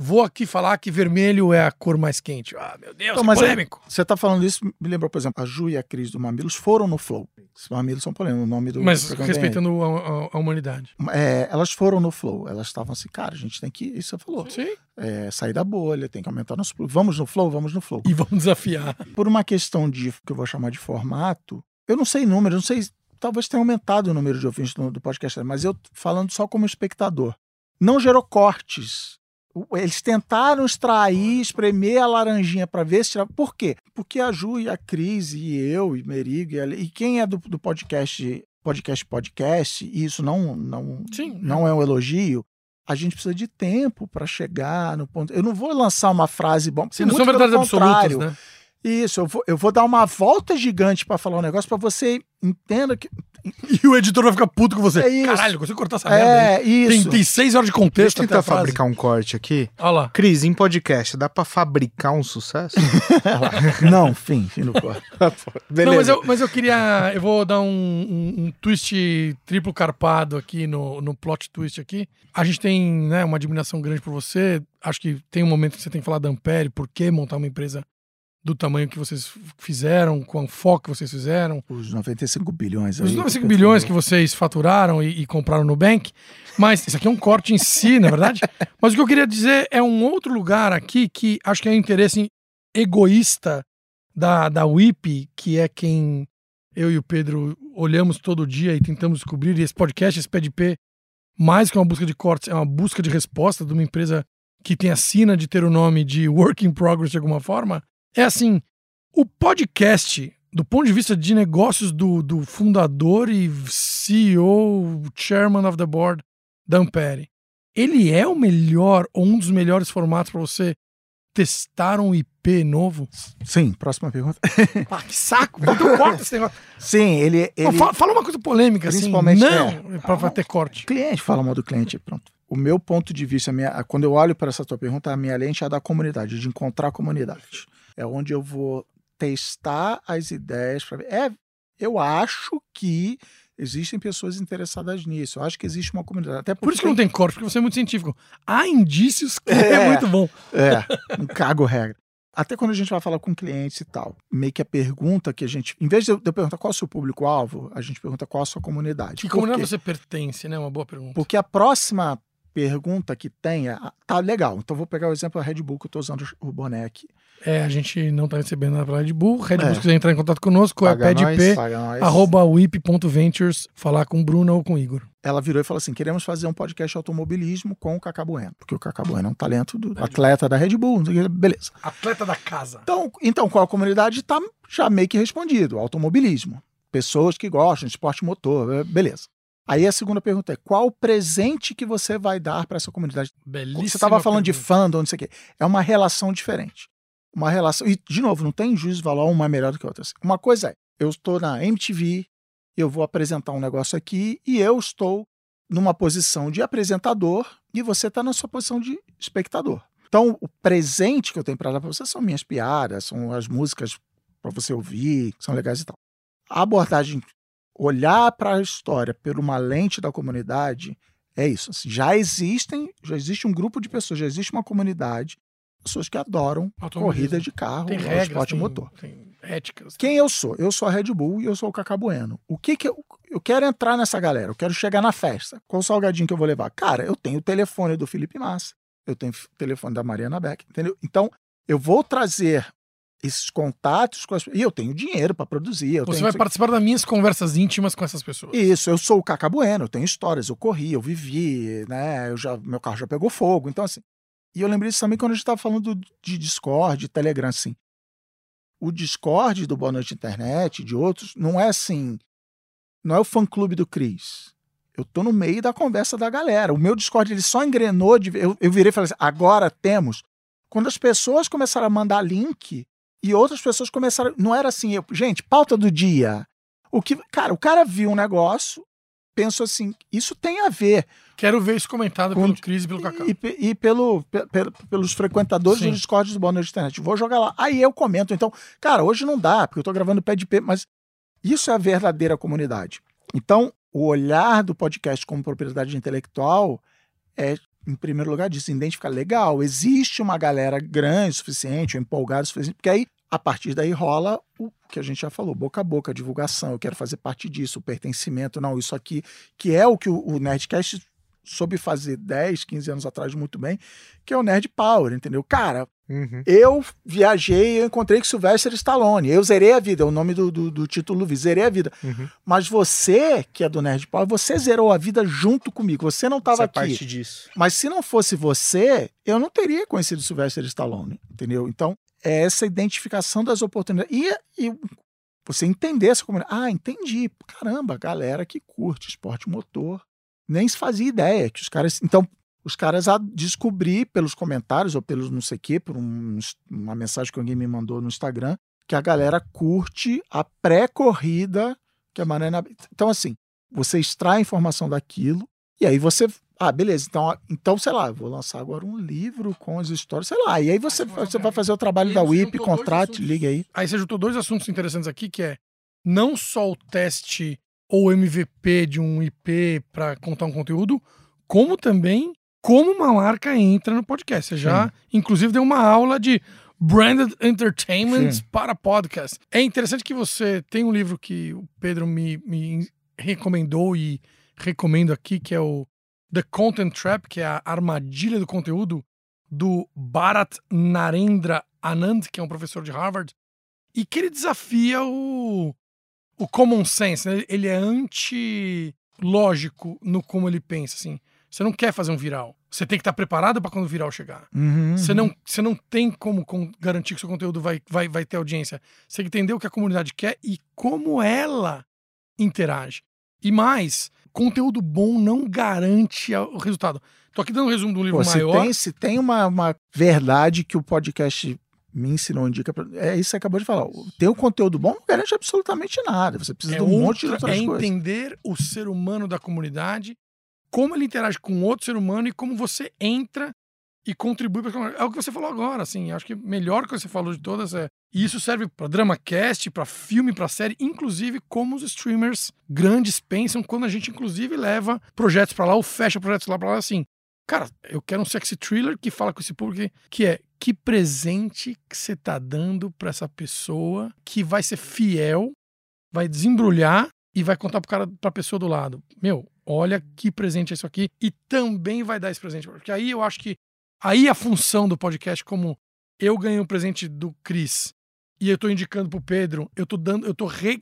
Vou aqui falar que vermelho é a cor mais quente. Ah, meu Deus, Então, mas é- polêmico. Você tá falando isso, me lembrou, por exemplo, a Ju e a Cris do Mamilos foram no Flow. Os Mamilos são polêmicos, o nome do Mas vem respeitando a, a- a humanidade. aí. É, elas foram no Flow, elas estavam assim, cara, a gente tem que, isso você falou, Sim. é, sair da bolha, tem que aumentar nosso... Vamos no Flow, vamos no Flow. E vamos desafiar. por uma questão de que eu vou chamar de formato, eu não sei número, não sei, talvez tenha aumentado o número de ouvintes do, do podcast, mas eu falando só como espectador, não gerou cortes. Eles tentaram extrair, espremer a laranjinha para ver se tirava. Por quê? Porque a Ju e a Cris e eu e Merigo e, a- e quem é do, do podcast, podcast, podcast, e isso não, não, Sim. não é um elogio. A gente precisa de tempo para chegar no ponto. Eu não vou lançar uma frase bom. Sim, não são verdades absolutas, né? Isso, eu vou, eu vou dar uma volta gigante pra falar um negócio pra você entenda que. E o editor vai ficar puto com você. É isso. Caralho, eu consigo cortar essa merda. aí. É, Tem, isso. tem seis horas de Deixa contexto eu até tentar fabricar um corte aqui. Olha lá. Cris, em podcast, dá pra fabricar um sucesso? Não, fim, fim do corte. Beleza. Não, mas eu, mas eu queria. Eu vou dar um, um- um twist triplo carpado aqui no, no plot twist aqui. A gente tem né, uma admiração grande por você. Acho que tem um momento que você tem que falar da Ampere, por que montar uma empresa do tamanho que vocês fizeram, com o foco que vocês fizeram. Os 95 bilhões. Os aí, 95 que eu bilhões que vocês faturaram e, e compraram no Bank. Mas isso aqui é um corte em si, na verdade. Mas o que eu queria dizer é um outro lugar aqui que acho que é um interesse egoísta da, da WIP, que é quem eu e o Pedro olhamos todo dia e tentamos descobrir. E esse podcast, esse PDP, mais que uma busca de cortes, é uma busca de resposta de uma empresa que tem a sina de ter o nome de Work in Progress de alguma forma. É assim, o podcast, do ponto de vista de negócios do, do fundador e CEO, chairman of the board da Ampere, ele é o melhor ou um dos melhores formatos para você testar um IP novo? Sim, próxima pergunta. Ah, que saco! Corta esse negócio. Sim, ele. Não, ele... fala, fala uma coisa polêmica, assim. Principalmente, Não, é. pra, pra ter corte. Cliente fala mal do cliente, pronto. O meu ponto de vista, minha, quando eu olho para essa tua pergunta, a minha lente é a da comunidade, de encontrar a comunidade. É onde eu vou testar as ideias para ver. É, eu acho que existem pessoas interessadas nisso. Eu acho que existe uma comunidade. Até Por isso que não tem corte, porque você é muito científico. Há indícios que é, É. muito bom. É, não cago regra. Até quando a gente vai falar com clientes e tal, meio que a pergunta que a gente. Em vez de eu perguntar qual é o seu público-alvo, a gente pergunta qual é a sua comunidade. Que comunidade você pertence, né? Uma boa pergunta. Porque a próxima pergunta que tem é. Tá legal. Então vou pegar o exemplo da Red Bull, que eu tô usando o boné aqui. É, a gente não tá recebendo nada pela Red Bull. Red Bull, É. se quiser entrar em contato conosco, Paga é Paga arroba whip.ventures, falar com o Bruno ou com o Igor. Ela virou e falou assim: queremos fazer um podcast de automobilismo com o Cacá Bueno. Porque o Cacá Bueno é um talento do atleta da Red Bull. Beleza. Atleta da casa. Então, então qual a comunidade está já meio que respondido? Automobilismo. Pessoas que gostam de esporte motor, eh, beleza. Aí a segunda pergunta é: qual o presente que você vai dar para essa comunidade? Belíssima você estava falando de pergunta. fandom, não sei o quê. É uma relação diferente. uma relação. E, de novo, não tem juízo de valor uma melhor do que a outra. Uma coisa é, eu estou na MTV, eu vou apresentar um negócio aqui e eu estou numa posição de apresentador e você está na sua posição de espectador. Então, o presente que eu tenho para dar para você são minhas piadas, são as músicas para você ouvir, que são legais e tal. A abordagem, olhar para a história por uma lente da comunidade, é isso. Assim, já existem, já existe um grupo de pessoas, já existe uma comunidade, pessoas que adoram corrida de carro, tem regras, esporte tem, motor. Tem éticas. Quem eu sou? Eu sou a Red Bull e eu sou o Cacá Bueno. O que que eu, eu quero entrar nessa galera? Eu quero chegar na festa. Qual salgadinho que eu vou levar? Cara, eu tenho o telefone do Felipe Massa eu tenho o telefone da Mariana Beck, entendeu? Então, eu vou trazer esses contatos com as... e eu tenho dinheiro para produzir. Você tenho... vai participar das minhas conversas íntimas com essas pessoas. Isso, eu sou o Caca Bueno, eu tenho histórias, eu corri, eu vivi, né? Eu já, meu carro já pegou fogo, então assim. E eu lembrei disso também quando a gente estava falando de Discord, de Telegram, assim. O Discord do Boa Noite Internet, de outros, não é assim. Não é o fã clube do Cris. Eu tô no meio da conversa da galera. O meu Discord ele só engrenou de. Eu, eu virei e falei assim: agora temos. Quando as pessoas começaram a mandar link e outras pessoas começaram. Não era assim, eu, gente, pauta do dia. O que, cara, o cara viu um negócio, pensou assim: isso tem a ver. Quero ver isso comentado com, pelo Cris e pelo Cacau. E, e pelo, pe, pelos frequentadores Sim. do Discord do Boa Noite Internet. Vou jogar lá. Aí eu comento. Então, cara, hoje não dá, porque eu tô gravando pé de pé, mas isso é a verdadeira comunidade. Então, o olhar do podcast como propriedade intelectual é, em primeiro lugar, disso, identificar legal, existe uma galera grande o suficiente, empolgada o suficiente, porque aí, a partir daí, rola o que a gente já falou, boca a boca, divulgação, eu quero fazer parte disso, o pertencimento, não, isso aqui, que é o que o, o Nerdcast soube fazer 10, 15 anos atrás muito bem, que é o Nerd Power, entendeu? Cara, uhum. eu viajei, eu encontrei com Sylvester Stallone, eu zerei a vida, é o nome do, do, do título, zerei a vida. Uhum. Mas você, que é do Nerd Power, você zerou a vida junto comigo, você não estava aqui. parte disso. Mas se não fosse você, eu não teria conhecido Sylvester Stallone, entendeu? Então, é essa identificação das oportunidades. E, e você entender essa comunidade. Ah, entendi. Caramba, galera que curte esporte motor nem se fazia ideia que os caras. Então, os caras a descobrir pelos comentários ou pelos não sei o quê, por um, uma mensagem que alguém me mandou no Instagram, que a galera curte a pré-corrida que a Marana. Então, assim, você extrai a informação daquilo e aí você. Ah, beleza, então, então sei lá, vou lançar agora um livro com as histórias, sei lá. E aí você, você vai fazer o trabalho da WIP, contrate, liga aí. Aí você juntou dois assuntos interessantes aqui, que é não só o teste ou MVP de um IP para contar um conteúdo, como também como uma marca entra no podcast. Você já, Sim. inclusive, deu uma aula de branded entertainment Sim. para podcast. É interessante que você tem um livro que o Pedro me, me recomendou e recomendo aqui, que é o The Content Trap, que é a armadilha do conteúdo do Bharat Narendra Anand, que é um professor de Harvard, e que ele desafia o, o common sense, né? ele é anti-lógico no como ele pensa, assim. Você não quer fazer um viral. Você tem que estar preparado para quando o viral chegar. Uhum, você, não, você não tem como garantir que seu conteúdo vai, vai, vai ter audiência. Você tem que entender o que a comunidade quer e como ela interage. E mais, conteúdo bom não garante o resultado. Tô aqui dando um resumo do livro Pô, maior. Se tem, se tem uma, uma verdade que o podcast me ensinou, indica. Pra... É isso que você acabou de falar. Ter o conteúdo bom não garante absolutamente nada. Você precisa é de um monte de outras é coisas. É entender o ser humano da comunidade, como ele interage com outro ser humano e como você entra e contribui para É o que você falou agora, assim. Acho que melhor que você falou de todas é. E isso serve para DramaCast, para filme, para série, inclusive como os streamers grandes pensam quando a gente, inclusive, leva projetos para lá ou fecha projetos lá para lá, assim. Cara, eu quero um sexy thriller que fala com esse público que é que presente que você tá dando para essa pessoa que vai ser fiel, vai desembrulhar e vai contar pro cara, pra pessoa do lado. Meu, olha que presente é isso aqui e também vai dar esse presente. Porque aí eu acho que aí a função do podcast como eu ganhei um presente do Cris e eu tô indicando pro Pedro, eu tô dando, eu tô re-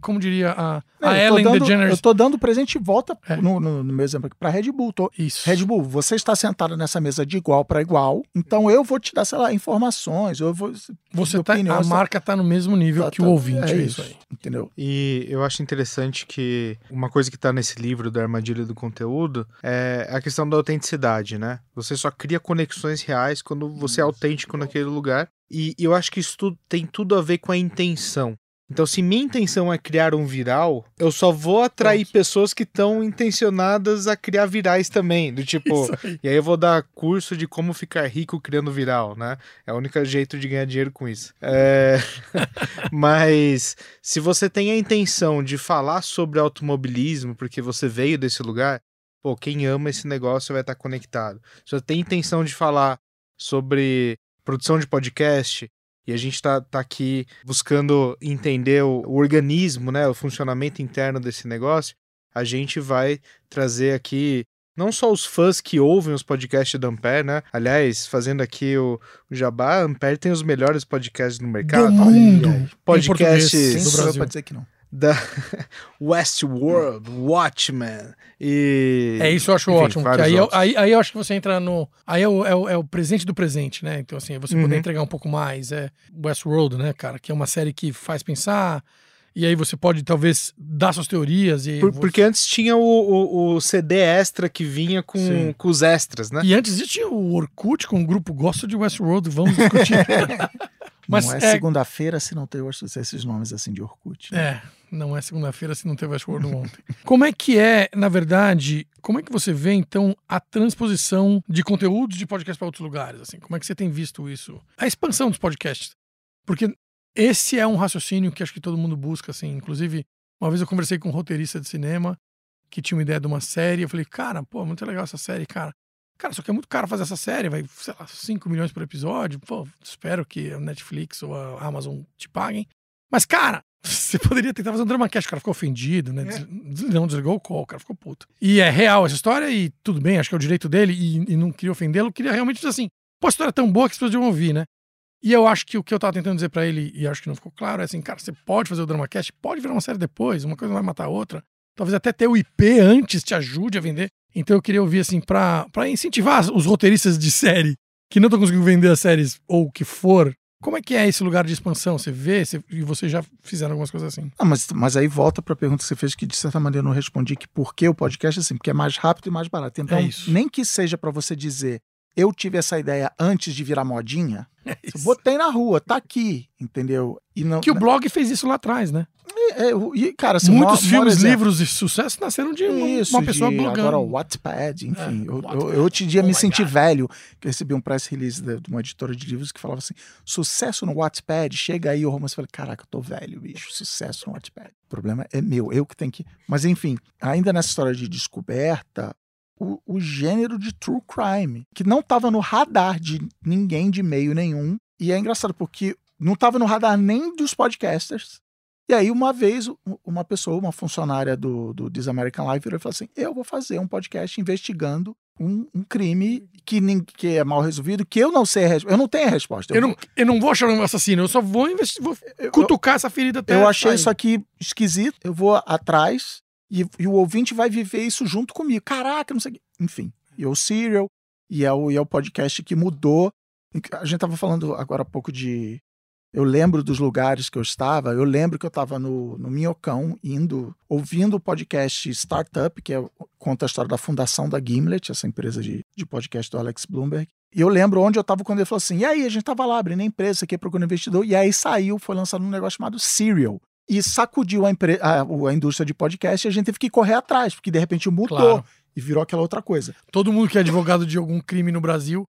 como diria a, Não, a eu tô Ellen dando- DeGeneres. Eu tô dando presente de volta É. no, no- no meu exemplo aqui pra Red Bull. Tô, Isso. Red Bull, você está sentado nessa mesa de igual para igual, então eu vou te dar, sei lá, informações, eu vou. Você tá, opinião, a essa- marca tá no mesmo nível Tá- que o tá- ouvinte, é, é isso aí. Entendeu? E eu acho interessante que uma coisa que tá nesse livro da armadilha do conteúdo é a questão da autenticidade, né? Você só cria conexões reais quando você é autêntico naquele lugar. E, e eu acho que isso tudo, tem tudo a ver com a intenção. Então, se minha intenção é criar um viral, eu só vou atrair pessoas que estão intencionadas a criar virais também. Do tipo, aí. e aí eu vou dar curso de como ficar rico criando viral, né? É o único jeito de ganhar dinheiro com isso. É... Mas se você tem a intenção de falar sobre automobilismo, porque você veio desse lugar, pô, quem ama esse negócio vai estar conectado. Se você tem intenção de falar sobre produção de podcast, e a gente tá, tá aqui buscando entender o, o organismo, né, o funcionamento interno desse negócio, a gente vai trazer aqui não só os fãs que ouvem os podcasts da Ampere, né? Aliás, fazendo aqui o, o Jabá, a Ampere tem os melhores podcasts no mercado. Do mundo. Podcasts Quem do Brasil. dizer que não? Da Westworld, Watchmen e... É isso eu acho Enfim, ótimo. aí, eu, aí, aí eu acho que você entra no. Aí é o, é o, é o presente do presente, né? Então, assim, você Uhum. poder entregar um pouco mais. É Westworld, né, cara? Que é uma série que faz pensar. E aí você pode, talvez, dar suas teorias. E, Por- você- porque antes tinha o, o, o CD extra que vinha com, Sim. com os extras, né? e antes disso tinha o Orkut com o grupo Gosto de Westworld, vamos discutir. Mas não é, é- segunda-feira se não tem esses nomes assim de Orkut. né? É, não é segunda-feira se não teve Westworld ontem. Como é que é, na verdade, como é que você vê, então, a transposição de conteúdos de podcast para outros lugares? Assim, como é que você tem visto isso? A expansão dos podcasts. Porque esse é um raciocínio que acho que todo mundo busca, assim. Inclusive, uma vez eu conversei com um roteirista de cinema que tinha uma ideia de uma série. Eu falei, cara, pô, muito legal essa série, cara. Cara, só que é muito caro fazer essa série, vai, sei lá, 5 milhões por episódio. Pô, espero que a Netflix ou a Amazon te paguem. Mas, cara, você poderia tentar fazer um drama cast. O cara ficou ofendido, né? Des- Não, desligou o call, o cara ficou puto. E é real essa história e tudo bem, acho que é o direito dele e, e não queria ofendê-lo. Queria realmente dizer assim, pô, a história é tão boa que as pessoas deviam ouvir, né? E eu acho que o que eu tava tentando dizer pra ele, e acho que não ficou claro, é assim, cara, você pode fazer o drama cast, pode virar uma série depois, uma coisa não vai matar a outra. Talvez até ter o IP antes te ajude a vender. Então eu queria ouvir, assim, pra, pra incentivar os roteiristas de série que não estão conseguindo vender as séries ou o que for. Como é que é esse lugar de expansão? Você vê você- e vocês já fizeram algumas coisas assim. Ah, mas, mas aí volta para a pergunta que você fez, que de certa maneira eu não respondi, que por que o podcast assim? Porque é mais rápido e mais barato. Então, É nem que seja para você dizer, eu tive essa ideia antes de virar modinha, É botei na rua, tá aqui, entendeu? E não, Que o blog fez isso lá atrás, né? É, e, cara, assim, Muitos maior- maior filmes, exemplo- livros de sucesso nasceram de Isso, uma pessoa de, blogando. Agora o Wattpad, enfim. É, eu, Wattpad. eu, eu outro dia Oh me senti God. velho, que eu recebi um press release de, de uma editora de livros que falava assim: sucesso no Wattpad, chega aí o romance. Falei, caraca, eu tô velho, bicho, sucesso no Wattpad. O problema é meu, eu que tenho que. Mas enfim, ainda nessa história de descoberta, o, o gênero de true crime, que não tava no radar de ninguém de meio nenhum. E é engraçado porque não tava no radar nem dos podcasters. E aí, uma vez, uma pessoa, uma funcionária do, do This American Life, virou e falou assim: Eu vou fazer um podcast investigando um, um crime que, nin- que é mal resolvido, que eu não sei a resposta. Eu não tenho a resposta. Eu vou- não, eu não vou achar um assassino, eu só vou, vou eu- cutucar essa ferida até. eu achei sair. isso aqui esquisito, eu vou atrás e, e o ouvinte vai viver isso junto comigo. Caraca, não sei. Enfim, e é o Serial, e é o, e é o podcast que mudou. A gente tava falando agora há pouco de. Eu lembro dos lugares que eu estava, eu lembro que eu estava no, no Minhocão, indo, ouvindo o podcast Startup, que é, conta a história da fundação da Gimlet, essa empresa de, de podcast do Alex Bloomberg. E eu lembro onde eu estava quando ele falou assim: e aí, a gente tava lá abrindo a empresa, aqui procurando investidor, e aí saiu, foi lançado um negócio chamado Serial. E sacudiu a, empre- a, a indústria de podcast e a gente teve que correr atrás, porque de repente mudou Claro. e virou aquela outra coisa. Todo mundo que é advogado de algum crime no Brasil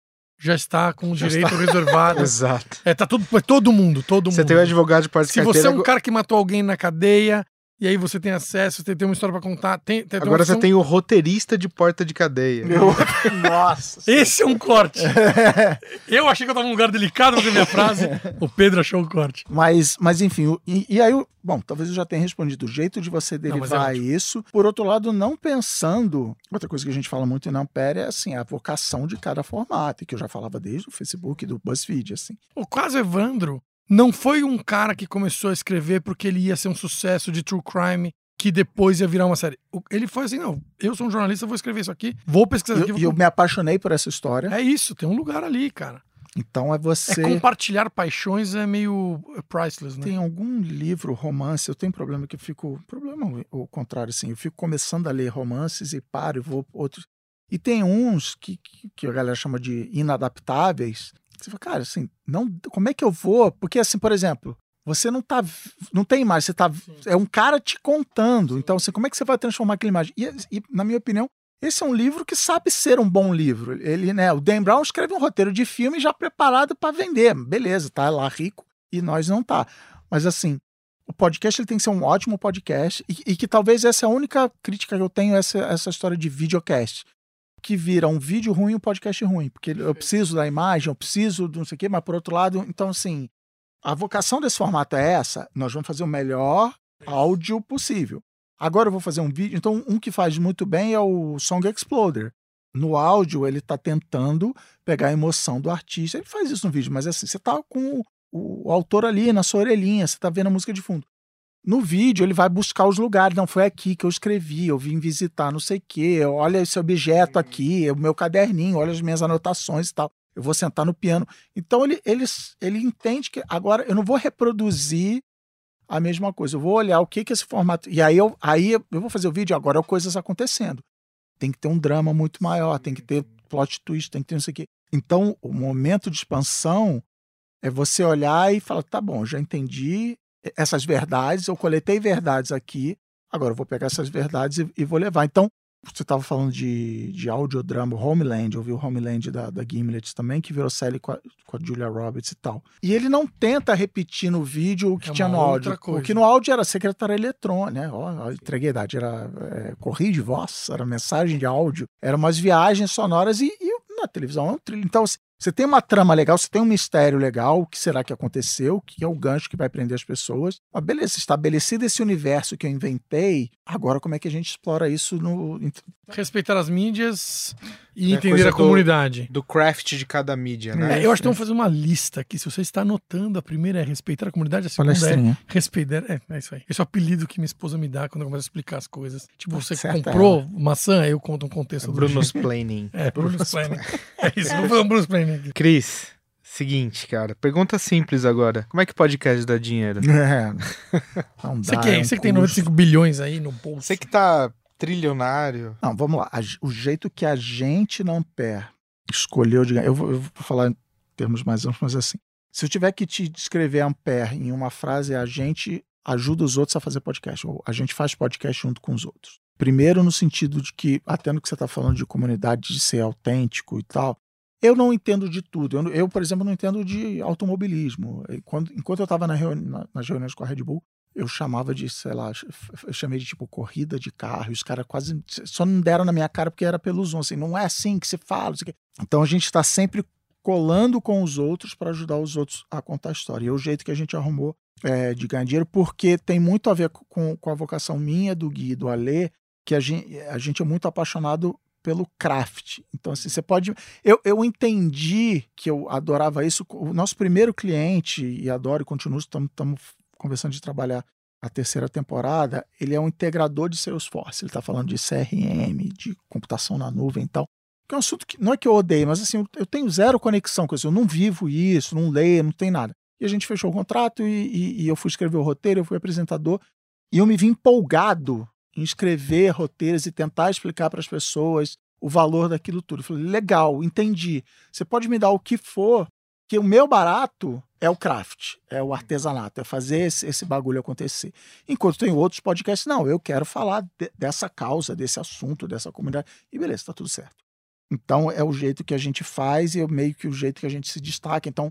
já está com o Já direito reservado. Exato. É, tá tudo, é todo mundo, todo mundo. Você tem um advogado de porta Se você é carteira, um cara que matou alguém na cadeia, e aí você tem acesso, você tem uma história pra contar. Tem, tem, agora você tem o roteirista de porta de cadeia. Nossa! Esse é um corte. eu achei que eu tava num lugar delicado pra minha frase. O Pedro achou o corte. Mas, mas enfim, o- e, e aí, eu- bom, talvez eu já tenha respondido. O jeito de você Não, é derivar ótimo. isso, por outro lado, não pensando. Outra coisa que a gente fala muito na Ampere é assim, a vocação de cada formato, que eu já falava desde o Facebook, do BuzzFeed, assim. O caso Evandro não foi um cara que começou a escrever porque ele ia ser um sucesso de true crime que depois ia virar uma série. Ele foi assim, não, eu sou um jornalista, vou escrever isso aqui, vou pesquisar E aqui. eu, vou... eu me apaixonei por essa história. É isso, tem um lugar ali, cara. Então é você. É compartilhar paixões é meio priceless, né? Tem algum livro, romance, eu tenho problema que eu fico. Problema o contrário, assim. Eu fico começando a ler romances e paro e vou outros. E tem uns que, que a galera chama de inadaptáveis. Você fala, cara, assim, não, como é que eu vou? Porque, assim, por exemplo, você não tá. Não tem imagem, você tá. É um cara te contando. Então, assim, como é que você vai transformar aquela imagem? E, e, na minha opinião, esse é um livro que sabe ser um bom livro. Ele, né, o Dan Brown escreve um roteiro de filme já preparado para vender. Beleza, tá lá rico e nós não tá. Mas assim, o podcast ele tem que ser um ótimo podcast e, e que talvez essa é a única crítica que eu tenho essa essa história de videocast que vira um vídeo ruim e um podcast ruim, porque eu preciso da imagem, eu preciso do não sei o quê, mas por outro lado, então assim, a vocação desse formato é essa, nós vamos fazer o melhor áudio possível. Agora eu vou fazer um vídeo. Então, um que faz muito bem é o Song Exploder. No áudio, ele está tentando pegar a emoção do artista. Ele faz isso no vídeo, mas assim, você está com o, o, autor ali na sua orelhinha, você está vendo a música de fundo. No vídeo, ele vai buscar os lugares. Não, foi aqui que eu escrevi, eu vim visitar não sei o quê. Olha esse objeto aqui, o meu caderninho, olha as minhas anotações e tal. Eu vou sentar no piano. Então, ele, ele, ele entende que agora eu não vou reproduzir a mesma coisa. Eu vou olhar o que que esse formato. E aí eu, aí eu vou fazer o vídeo agora, é coisas acontecendo. Tem que ter um drama muito maior, tem que ter plot twist, tem que ter não sei o quê. Então, o momento de expansão é você olhar e falar: tá bom, já entendi essas verdades, eu coletei verdades aqui, agora eu vou pegar essas verdades e, e vou levar. Então, você estava falando de, de audiodrama, Homeland, eu vi o Homeland da, da Gimlet também, que virou série com a, com a Julia Roberts e tal. E ele não tenta repetir no vídeo o que É tinha no áudio. coisa. O que no áudio era secretária eletrônica, né? Ó, ó, entreguei a idade, era é, correio de voz, era mensagem de áudio, eram umas viagens sonoras e, e na televisão é um trilho. Então, assim, você tem uma trama legal, você tem um mistério legal, o que será que aconteceu, o que é o gancho que vai prender as pessoas. Mas beleza, estabelecido esse universo que eu inventei, agora como é que a gente explora isso no. Respeitar as mídias e É entender a do- comunidade. Do craft de cada mídia, né? É, eu acho que vamos fazer uma lista aqui. Se você está anotando, a primeira é respeitar a comunidade, a segunda é Palestrinha. respeitar. É, é isso aí. Esse é o apelido que minha esposa me dá quando eu começo a explicar as coisas. Tipo, você Certo, comprou maçã, eu conto um contexto do Bruno's planning. É, Bruno's Planning. É isso, um Bruno's Planning aqui. Cris, seguinte, cara. Pergunta simples agora. Como é que podcast dá dinheiro? É. Não Você dá, que, é um você que tem custo. 95 bilhões aí no bolso. Você que tá trilionário. Não, vamos lá. O jeito que a gente na Ampere escolheu de ganhar. Eu vou, eu vou falar em termos mais amplos, mas assim. Se eu tiver que te descrever Ampere em uma frase, é a gente ajuda os outros a fazer podcast. Ou a gente faz podcast junto com os outros. Primeiro, no sentido de que, até no que você está falando de comunidade, de ser autêntico e tal, eu não entendo de tudo. Eu, eu, por exemplo, não entendo de automobilismo. Quando, enquanto eu estava na reuni- na- nas reuniões com a Red Bull, eu chamava de, sei lá, eu chamei de tipo corrida de carro, os caras quase só não deram na minha cara porque era pelo Zoom, assim, não é assim que se fala, quê. Então a gente está sempre colando com os outros para ajudar os outros a contar a história. E é o jeito que a gente arrumou é, de ganhar dinheiro, porque tem muito a ver com, com a vocação minha, do Gui do Alê, que a gente, a gente é muito apaixonado pelo craft. Então, assim, você pode. Eu, eu entendi que eu adorava isso. O nosso primeiro cliente, e adoro e continuo, estamos conversando de trabalhar a terceira temporada, ele é um integrador de Salesforce. Ele está falando de CRM, de computação na nuvem e tal. Que é um assunto que não é que eu odeio, mas assim, eu, tenho zero conexão com isso. Eu não vivo isso, não leio, não tem nada. E a gente fechou o contrato e, e- e eu fui escrever o roteiro, eu fui apresentador. E eu me vi empolgado em escrever roteiros e tentar explicar para as pessoas o valor daquilo tudo. Eu falei, legal, entendi. Você pode me dar o que for, que o meu barato é o craft, é o artesanato, é fazer esse, esse bagulho acontecer. Enquanto tem outros podcasts, não, eu quero falar de- dessa causa, desse assunto, dessa comunidade. E beleza, tá tudo certo. Então é o jeito que a gente faz e é meio que o jeito que a gente se destaca. Então,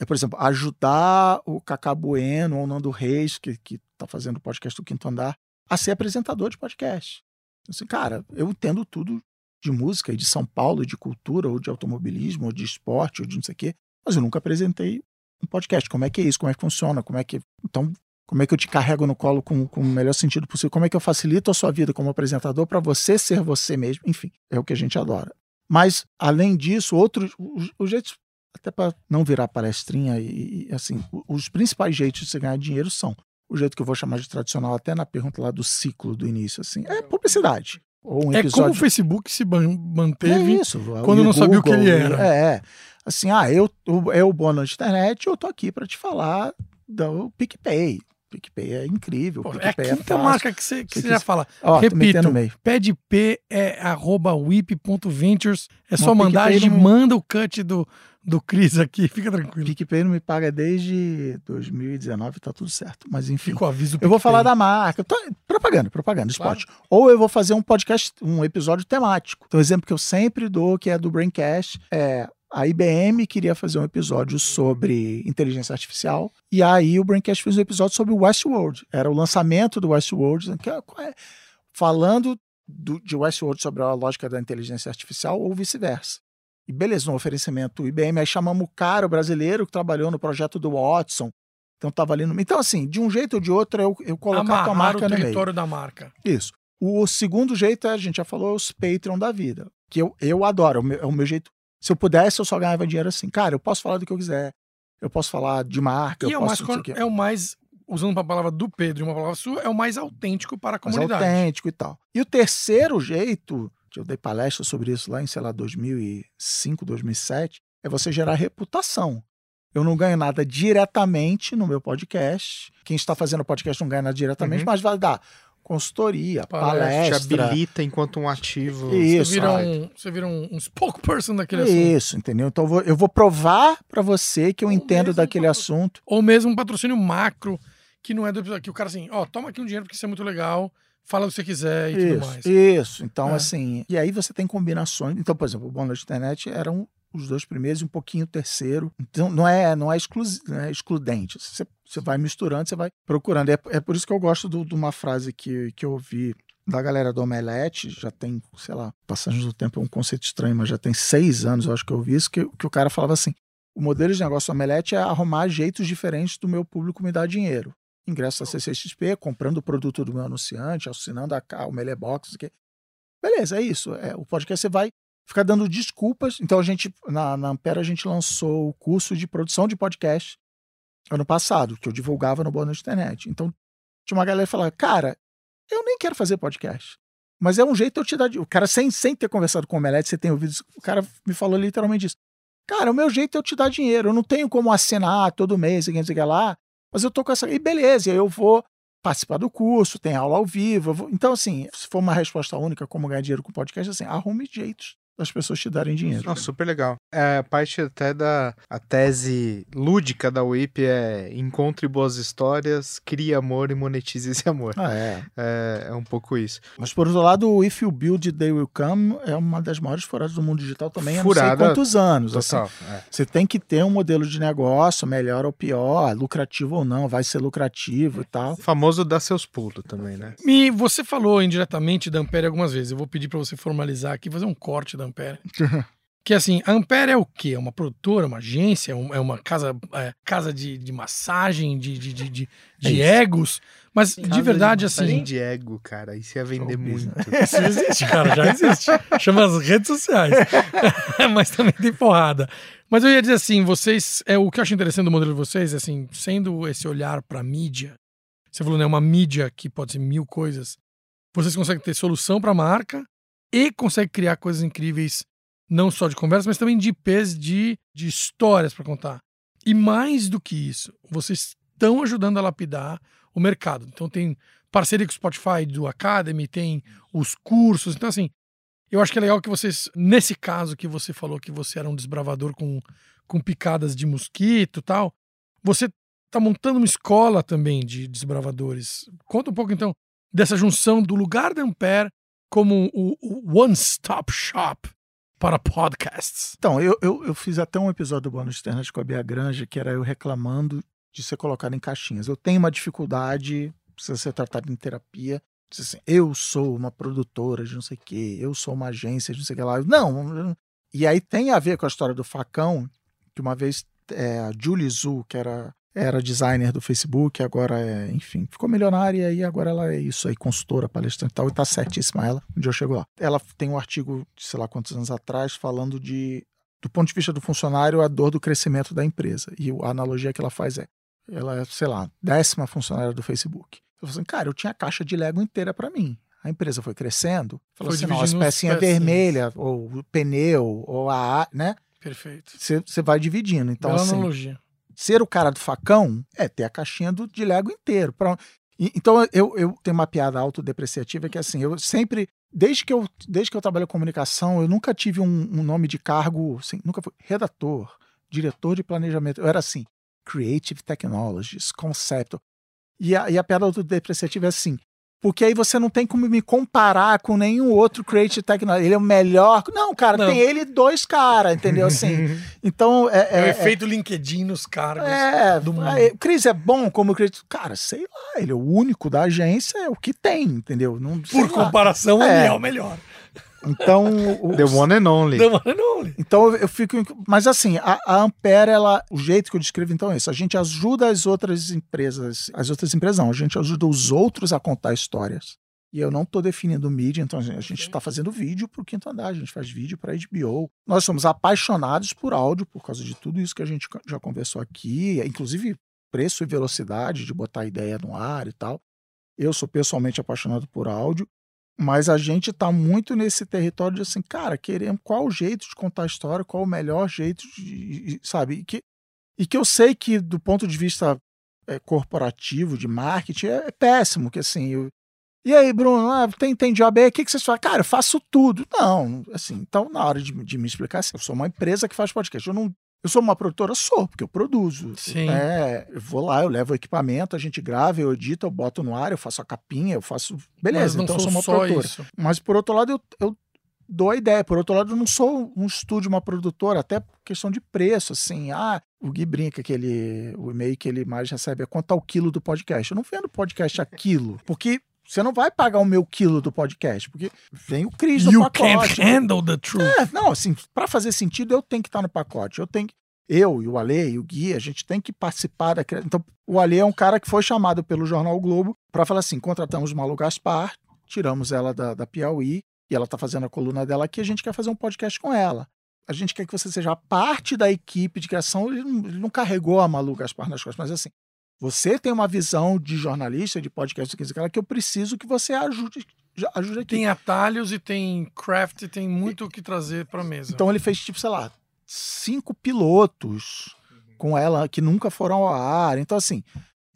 é, por exemplo, ajudar o Cacá Bueno ou o Nando Reis, que, que tá fazendo o podcast do Quinto Andar, a ser apresentador de podcast. Assim, cara, eu entendo tudo de música e de São Paulo, de cultura, ou de automobilismo, ou de esporte, ou de não sei o quê, mas eu nunca apresentei um podcast. Como é que é isso? Como é que funciona? Como é que. Então, como é que eu te carrego no colo com, com o melhor sentido possível? Como é que eu facilito a sua vida como apresentador para você ser você mesmo? Enfim, é o que a gente adora. Mas, além disso, outros. Os, os jeitos. até para não virar palestrinha e, e, assim, os principais jeitos de você ganhar dinheiro são o jeito que eu vou chamar de tradicional, até na pergunta lá do ciclo do início, assim, é publicidade. Ou um episódio... É como o Facebook se manteve é isso, quando não sabia o que ele era. É, assim, ah, eu, é o bônus de internet, eu tô aqui para te falar do PicPay. PicPay é incrível. Pô, é a é quinta é marca que você, que você já fala. Ó, Repito, PedP é arroba whip.ventures. É só mandar, a gente não... manda o cut do, do Cris aqui, fica tranquilo. PicPay não me paga desde 2019, tá tudo certo. Mas enfim. Fica o aviso Eu vou falar da marca. Tô, propaganda, propaganda, claro. spot. Ou eu vou fazer um podcast, um episódio temático. Então, o exemplo que eu sempre dou, que é do Braincast, é a IBM queria fazer um episódio sobre inteligência artificial, e aí o Braincast fez um episódio sobre o Westworld. Era o lançamento do Westworld, que é, é falando do, de Westworld sobre a lógica da inteligência artificial ou vice-versa. E beleza, no oferecimento IBM, aí chamamos o cara, o brasileiro, que trabalhou no projeto do Watson. Então estava ali no. Então, assim, de um jeito ou de outro, eu, eu colocar a marca o no território meio. da marca. Isso. O segundo jeito, é, a gente já falou, é os Patreon da vida. Que eu, eu adoro, é o, meu, é o meu jeito se eu pudesse, eu só ganhava dinheiro assim. Cara, eu posso falar do que eu quiser. Eu posso falar de marca. E é, o mais, é o mais, usando uma palavra do Pedro e uma palavra sua, é o mais autêntico para a comunidade. Mais autêntico e tal. E o terceiro jeito, que eu dei palestra sobre isso lá em, sei lá, 2005, 2007, é você gerar reputação. Eu não ganho nada diretamente no meu podcast. Quem está fazendo podcast não ganha nada diretamente, uhum. mas vai dar consultoria, palestra. Te habilita enquanto um ativo. Isso. Você vira um, você vira um, um spokesperson daquele Isso, assunto. Isso, entendeu? Então eu vou, eu vou provar para você que eu Ou entendo daquele assunto. Ou mesmo um patrocínio macro, que não é do episódio. Que o cara assim, ó, oh, toma aqui um dinheiro porque isso é muito legal. Fala o que você quiser e isso, tudo mais. Isso, então é. assim. E aí você tem combinações. Então, por exemplo, o Bônus de Internet eram os dois primeiros e um pouquinho o terceiro. Então não é, não é, exclu, não é excludente. Você, você vai misturando, você vai procurando. É, é por isso que eu gosto de uma frase que, que eu ouvi da galera do Omelete, já tem, sei lá, passagem do tempo é um conceito estranho, mas já tem seis anos, eu acho que eu ouvi isso, que, que o cara falava assim: o modelo de negócio do Omelete é arrumar jeitos diferentes do meu público me dar dinheiro. Ingresso da CCXP, comprando o produto do meu anunciante, assinando a, o Melebox, que Beleza, é isso. É, o podcast você vai ficar dando desculpas. Então a gente, na, na Ampera, a gente lançou o curso de produção de podcast ano passado, que eu divulgava no Bônus Internet. Então tinha uma galera que falava, cara, eu nem quero fazer podcast. Mas é um jeito eu te dar. O cara, sem, sem ter conversado com o Omelete, você tem ouvido isso, o cara me falou literalmente isso. Cara, o meu jeito é eu te dar dinheiro. Eu não tenho como assinar todo mês, o que lá, mas eu tô com essa. E beleza, eu vou participar do curso, tem aula ao vivo. Vou... Então, assim, se for uma resposta única como ganhar dinheiro com podcast, assim, arrume jeitos das pessoas te darem dinheiro. Nossa, super legal. É, parte até da a tese lúdica da WIP é encontre boas histórias, crie amor e monetize esse amor. Ah, é. é. É um pouco isso. Mas por outro lado, o If You Build, They Will Come é uma das maiores furadas do mundo digital também Furada, há não sei quantos anos. Total, assim. é. Você tem que ter um modelo de negócio, melhor ou pior, lucrativo ou não, vai ser lucrativo e tal. O famoso dar seus pulos também, né? E você falou indiretamente da Ampere algumas vezes. Eu vou pedir para você formalizar aqui, fazer um corte da Ampere. que assim, a Ampere é o quê? É uma produtora, uma agência, é uma casa, é, casa de, de massagem, de, de, de, de, de é egos. Mas de verdade, de assim. de ego, cara. Isso ia vender muito. Isso existe, cara, já existe. Chama as redes sociais. Mas também tem porrada. Mas eu ia dizer assim, vocês. É, o que eu acho interessante do modelo de vocês, é assim, sendo esse olhar para mídia, você falou, né? Uma mídia que pode ser mil coisas. Vocês conseguem ter solução para a marca e conseguem criar coisas incríveis não só de conversa, mas também de IPs de, de histórias para contar. E mais do que isso, vocês estão ajudando a lapidar o mercado. Então tem parceria com o Spotify do Academy, tem os cursos. Então, assim, eu acho que é legal que vocês, nesse caso que você falou que você era um desbravador com, com picadas de mosquito tal, você está montando uma escola também de desbravadores. Conta um pouco, então, dessa junção do lugar da Ampere como o, one-stop shop para podcasts. Então, eu, eu, eu, fiz até um episódio do Bônus Internet com a Bia Granja, que era eu reclamando de ser colocado em caixinhas. Eu tenho uma dificuldade, precisa ser tratado em terapia. Assim, eu sou uma produtora de não sei o quê, eu sou uma agência de não sei o que lá. Não, e aí tem a ver com a história do facão, que uma vez é, a Julie Zhu, que era era designer do Facebook, agora é, enfim, ficou milionária e agora ela é isso aí, consultora, palestrante e tal, e tá certíssima ela, um dia chegou lá. Ela tem um artigo, de sei lá quantos anos atrás, falando de do ponto de vista do funcionário, a dor do crescimento da empresa. E a analogia que ela faz é, ela é, sei lá, décima funcionária do Facebook. Eu falei assim, cara, eu tinha a caixa de Lego inteira para mim. A empresa foi crescendo, falou Foi assim, não, as pecinhas vermelhas, ou o pneu, ou a, né? Perfeito. Você você vai dividindo. Então, Bela assim, analogia. Ser o cara do facão é ter a caixinha do, de Lego inteiro. Pra- e- então eu, eu tenho uma piada autodepreciativa que é assim, eu sempre, desde que eu, desde que eu trabalho em comunicação, eu nunca tive um, um nome de cargo, assim, nunca fui redator, diretor de planejamento. Eu era assim, Creative Technologies, Concept. E a, e a piada autodepreciativa é assim, porque aí você não tem como me comparar com nenhum outro Creative Technology. Ele é o melhor. Não, cara, Não. tem ele e dois caras, entendeu? Assim, então é, É, o é- efeito LinkedIn nos cargos. é, do mundo. aí, o Cris é bom como Cris. Cara, sei lá, ele é o único da agência, é o que tem, entendeu? Não, Por comparação, É. ele é o melhor. Então, o- The one and only. Não, não, então eu- eu fico. Mas assim, a, a Ampere, ela, o jeito que eu descrevo então é isso. A gente ajuda as outras empresas, as outras empresas não, a gente ajuda os outros a contar histórias. E eu não estou definindo mídia, então a gente está fazendo vídeo para o quinto andar, a gente faz vídeo para HBO. Nós somos apaixonados por áudio, por causa de tudo isso que a gente já conversou aqui, inclusive preço e velocidade de botar a ideia no ar e tal. Eu sou pessoalmente apaixonado por áudio, mas a gente está muito nesse território de assim, cara, queremos qual o jeito de contar a história, qual o melhor jeito de, sabe? E que, e que eu sei que do ponto de vista é, corporativo, de marketing, é, é péssimo, que assim, eu, e aí, Bruno, ah, tem, tem job aí, o que, que vocês fazem? Cara, eu faço tudo. Não, assim, então na hora de, de me explicar, assim, eu sou uma empresa que faz podcast. Eu não. Eu sou uma produtora, sou, porque eu produzo. Sim. É, eu vou lá, eu levo o equipamento, a gente grava, eu edito, eu boto no ar, eu faço a capinha, eu faço. Beleza, então eu sou uma produtora. isso. Mas por outro lado, eu, eu dou a ideia. Por outro lado, eu não sou um estúdio, uma produtora, até por questão de preço, assim. Ah, o Gui brinca que ele. O e-mail que ele mais recebe é quanto tá o quilo do podcast. Eu não vendo podcast a quilo, porque você não vai pagar o meu quilo do podcast, porque vem o Cris no You pacote. can't handle the truth. É, não, assim, para fazer sentido, eu tenho que estar no pacote. Eu tenho que. Eu e o Ale e o Gui, a gente tem que participar da cria- Então, o Ale é um cara que foi chamado pelo Jornal o Globo para falar assim: contratamos Malu Gaspar, tiramos ela da, da Piauí, e ela tá fazendo a coluna dela aqui, a gente quer fazer um podcast com ela. A gente quer que você seja parte da equipe de criação. Ele não, ele não carregou a Malu Gaspar nas costas, mas assim, você tem uma visão de jornalista, de podcast, que que eu preciso que você ajude, ajude aqui. Tem atalhos e tem craft, e tem muito o que trazer pra mesa. Então ele fez, tipo, sei lá, cinco pilotos com ela que nunca foram ao ar. Então, assim,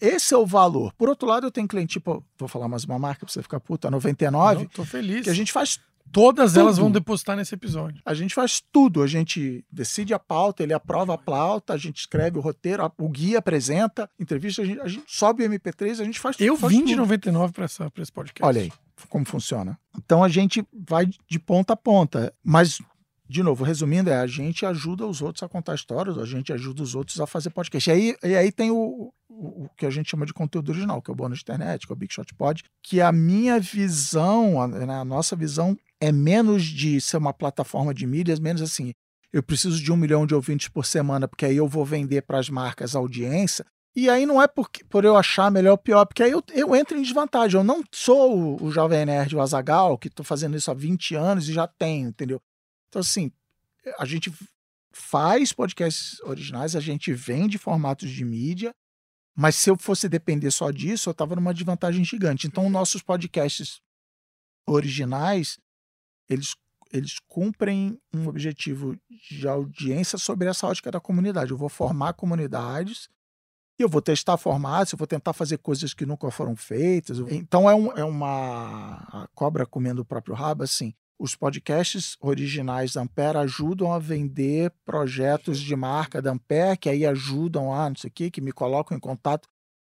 esse é o valor. Por outro lado, eu tenho cliente, tipo, vou falar mais uma marca pra você ficar puta, 99, Não, tô feliz. que a gente faz Todas elas tudo. vão depositar nesse episódio. a gente faz tudo. A gente decide a pauta, ele aprova a pauta, a gente escreve o roteiro, o guia apresenta, entrevista, a gente, a gente sobe o MP3, a gente faz Eu faz vim de tudo. 99 pra, essa, pra esse podcast. Olha aí como funciona. Então a gente vai de ponta a ponta. Mas, de novo, resumindo, é a gente ajuda os outros a contar histórias, a gente ajuda os outros a fazer podcast. E aí, e aí tem o, o, o que a gente chama de conteúdo original, que é o Bônus de Internet, que é o Big Shot Pod, que a minha visão, a, né, a nossa visão, é menos de ser uma plataforma de mídias, menos assim. Eu preciso de um milhão de ouvintes por semana, porque aí eu vou vender para as marcas a audiência. E aí não é porque, por eu achar melhor ou pior, porque aí eu, eu entro em desvantagem. Eu não sou o, o Jovem Nerd, o Azagal, que estou fazendo isso há 20 anos e já tenho, entendeu? Então, assim, a gente faz podcasts originais, a gente vende formatos de mídia, mas se eu fosse depender só disso, eu estava numa desvantagem gigante. Então, nossos podcasts originais, eles, eles cumprem um objetivo de audiência sobre essa ótica da comunidade. Eu vou formar comunidades e eu vou testar formatos, eu vou tentar fazer coisas que nunca foram feitas. Então é, um, é uma a cobra comendo o próprio rabo, assim. Os podcasts originais da Ampere ajudam a vender projetos de marca da Ampere, que aí ajudam a, não sei o quê, que me colocam em contato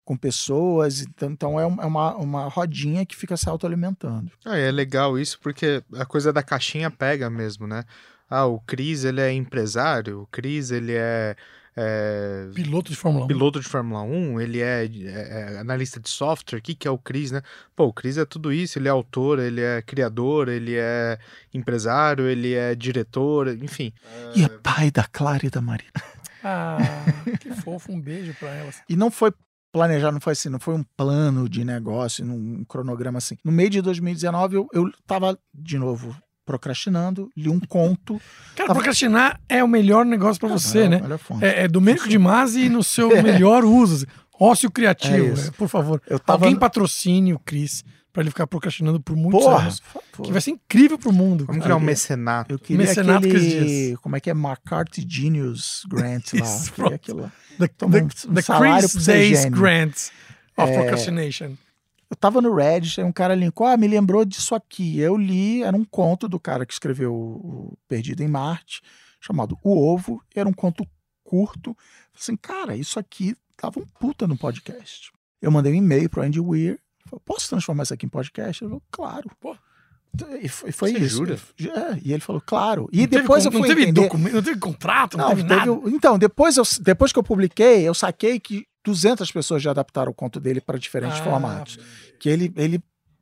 com pessoas. Então, então é é uma, uma rodinha que fica se autoalimentando. Ah, é legal isso porque a coisa da caixinha pega mesmo, né? Ah, o Cris, ele é empresário, o Cris, ele é, é, Piloto de Fórmula 1. piloto de Fórmula 1, ele é, é- é analista de software, o que, que é o Cris, né? Pô, o Cris é tudo isso, ele é autor, ele é criador, ele é empresário, ele é diretor, enfim. E é pai da Clara e da Maria. Ah, que fofo. Um beijo pra elas. E não foi planejado, não foi assim, não foi um plano de negócio, num cronograma assim. No meio de 2019, eu, eu tava, de novo, procrastinando, li um conto. Cara, Tava- procrastinar é o melhor negócio pra você, Ah, né? É, é Domênico de Masi no seu melhor uso. Ócio criativo, É isso. é, por favor. Eu tava Alguém patrocine o Cris pra ele ficar procrastinando por muitos Porra, anos. por favor. Que vai ser incrível pro mundo. Vamos criar um mecenato. Eu queria Mecenato aquele... Dias. Como é que é? McCarthy Genius Grant lá. Isso, queria aquilo lá. The, Toma the, um the salário Chris Days. Grants of É, Procrastination. Eu tava no Reddit, aí um cara linkou, ah, me lembrou disso aqui. Eu li, era um conto do cara que escreveu o Perdido em Marte, chamado O Ovo, era um conto curto. Falei assim, cara, isso aqui tava um puta no podcast. Eu mandei um e-mail pro Andy Weir, falei, posso transformar isso aqui em podcast? Ele falou, claro. Pô. E foi, foi Você isso. jura? É, e ele falou, claro. E Não teve depois con- eu fui não teve documento, não teve contrato, não, Não, teve teve nada. então, depois, eu, depois que eu publiquei, eu saquei que 200 pessoas já adaptaram o conto dele para diferentes Ah, formatos. Que ele, ele,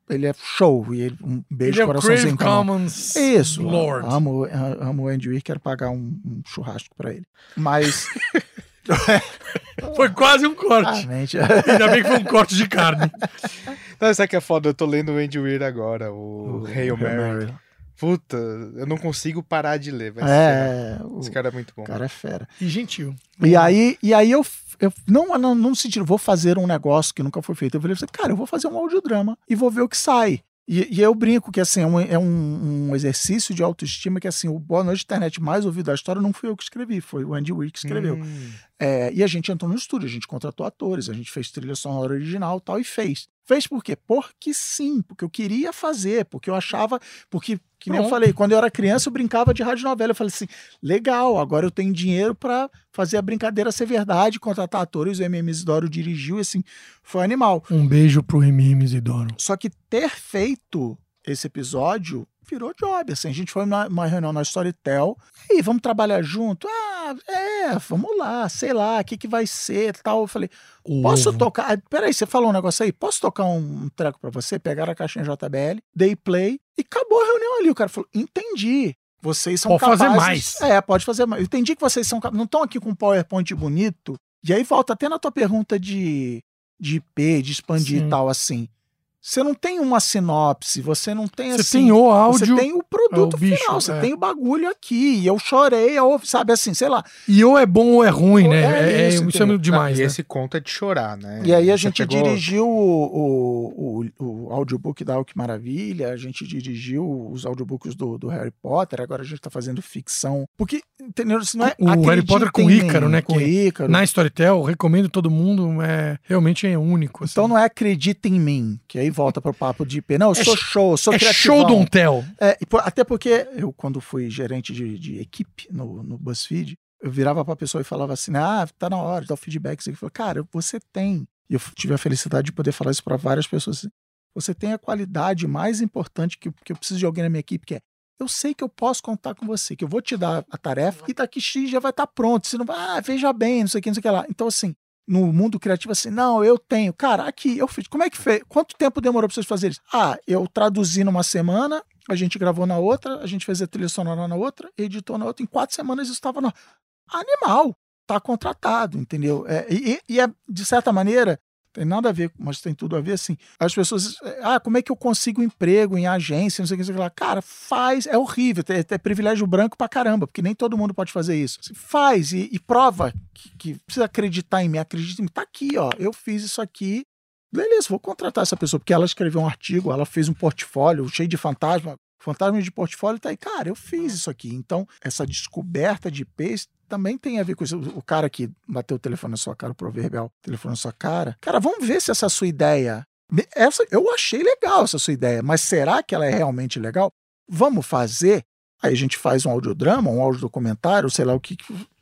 ele é show. E ele, um beijo, Ele é coraçãozinho. Commons Isso. Lord. Amo, amo o Andy Weir, quero pagar um, um churrasco para ele. Mas, Foi quase um corte. realmente, Ainda bem que foi um corte de carne. Não, sabe que é foda? Eu tô lendo o Andy Weir agora, o, Hail Mary. Puta, eu não consigo parar de ler. Ser- É, o Esse cara é muito bom. cara é fera. E gentil. E aí, e aí eu, eu não, não, não no sentido, vou fazer um negócio que nunca foi feito. Eu falei assim, cara, eu vou fazer um audiodrama e vou ver o que sai. E, e eu brinco que assim, é, um, é um, um exercício de autoestima que assim, o Boa Noite Internet mais ouvido da história não fui eu que escrevi, foi o Andy Weir que escreveu. Hum, É, e a gente entrou no estúdio, a gente contratou atores, a gente fez trilha sonora original e tal, e fez. Fez por quê? Porque sim, porque eu queria fazer, porque eu achava, porque, que nem eu falei, quando eu era criança eu brincava de rádio novela, eu falei assim, legal, agora eu tenho dinheiro para fazer a brincadeira ser verdade, contratar atores, o MM Isidoro dirigiu, e assim, foi animal. Um beijo pro MM Isidoro. Só que ter feito esse episódio virou job. Assim, a gente foi numa uma reunião na Storytel. E aí, vamos trabalhar junto? Ah, é, vamos lá, sei lá, o que, que vai ser tal. Eu falei, posso ovo. tocar? ah, Peraí, você falou um negócio aí? Posso tocar um, um treco pra você? Pegaram a caixinha JBL, dei play e acabou a reunião ali. O cara falou, entendi. Vocês são Pode fazer capazes... mais. É, pode fazer mais. Eu entendi que vocês são não estão aqui com um PowerPoint bonito. E aí volta até na tua pergunta de, de IP, de expandir Sim. e tal, assim. Você não tem uma sinopse, você não tem Você assim. tem o áudio Você tem o produto é o bicho, final, você é. tem o bagulho aqui. E eu chorei, eu, sabe assim, sei lá. e ou é bom ou é ruim, né? É É, é, isso, isso, é demais, e né? esse conto é de chorar, né? E aí a Você gente pegou- dirigiu o, o, o, o audiobook da Alck Maravilha, a gente dirigiu os audiobooks do, do Harry Potter, agora a gente tá fazendo ficção. Porque, entendeu? Isso não é O Harry Potter com Ícaro, né, Com que Ícaro. Na Storytel, recomendo todo mundo, é, realmente é único. assim. Então não é acredita em mim, que aí volta pro papo de IP. Não, eu É sou sh- show, eu sou é criativão. show don't tell. É, por- até porque eu, quando fui gerente de, de equipe no, no BuzzFeed, eu virava pra pessoa e falava assim: ah, tá na hora dar o feedback. Ele falou, cara, você tem. E eu tive a felicidade de poder falar isso pra várias pessoas. assim, Você tem a qualidade mais importante que, que eu preciso de alguém na minha equipe, que é. Eu sei que eu posso contar com você, que eu vou te dar a tarefa e daqui X já vai estar pronto. Você não vai, ah, veja bem, não sei o que, não sei o que lá. Então, assim, no mundo criativo, assim, não, eu tenho. Cara, aqui, eu fiz. Como é que fez? Quanto tempo demorou pra vocês fazerem isso? Ah, eu traduzi numa semana, a gente gravou na outra, a gente fez a trilha sonora na outra, editou na outra. Em quatro semanas isso estava no... Animal. Tá contratado, entendeu? É, e, e é, de certa maneira, tem nada a ver, mas tem tudo a ver, assim. As pessoas, ah, como é que eu consigo emprego em agência, não sei o que, não sei o que lá. Cara, faz, é horrível, é, é privilégio branco pra caramba, porque nem todo mundo pode fazer isso. Assim, faz e, e prova que, que precisa acreditar em mim, acredita em mim. Tá aqui, ó, eu fiz isso aqui, beleza, vou contratar essa pessoa, porque ela escreveu um artigo, ela fez um portfólio cheio de fantasma, fantasma de portfólio tá aí, cara, eu fiz isso aqui. Então, essa descoberta de IPs também tem a ver com isso. O cara que bateu o telefone na sua cara, o proverbial telefone na sua cara, cara, vamos ver se essa sua ideia. Essa, eu achei legal essa sua ideia, mas será que ela é realmente legal? Vamos fazer? Aí a gente faz um audiodrama, um audiodocumentário, sei lá o que.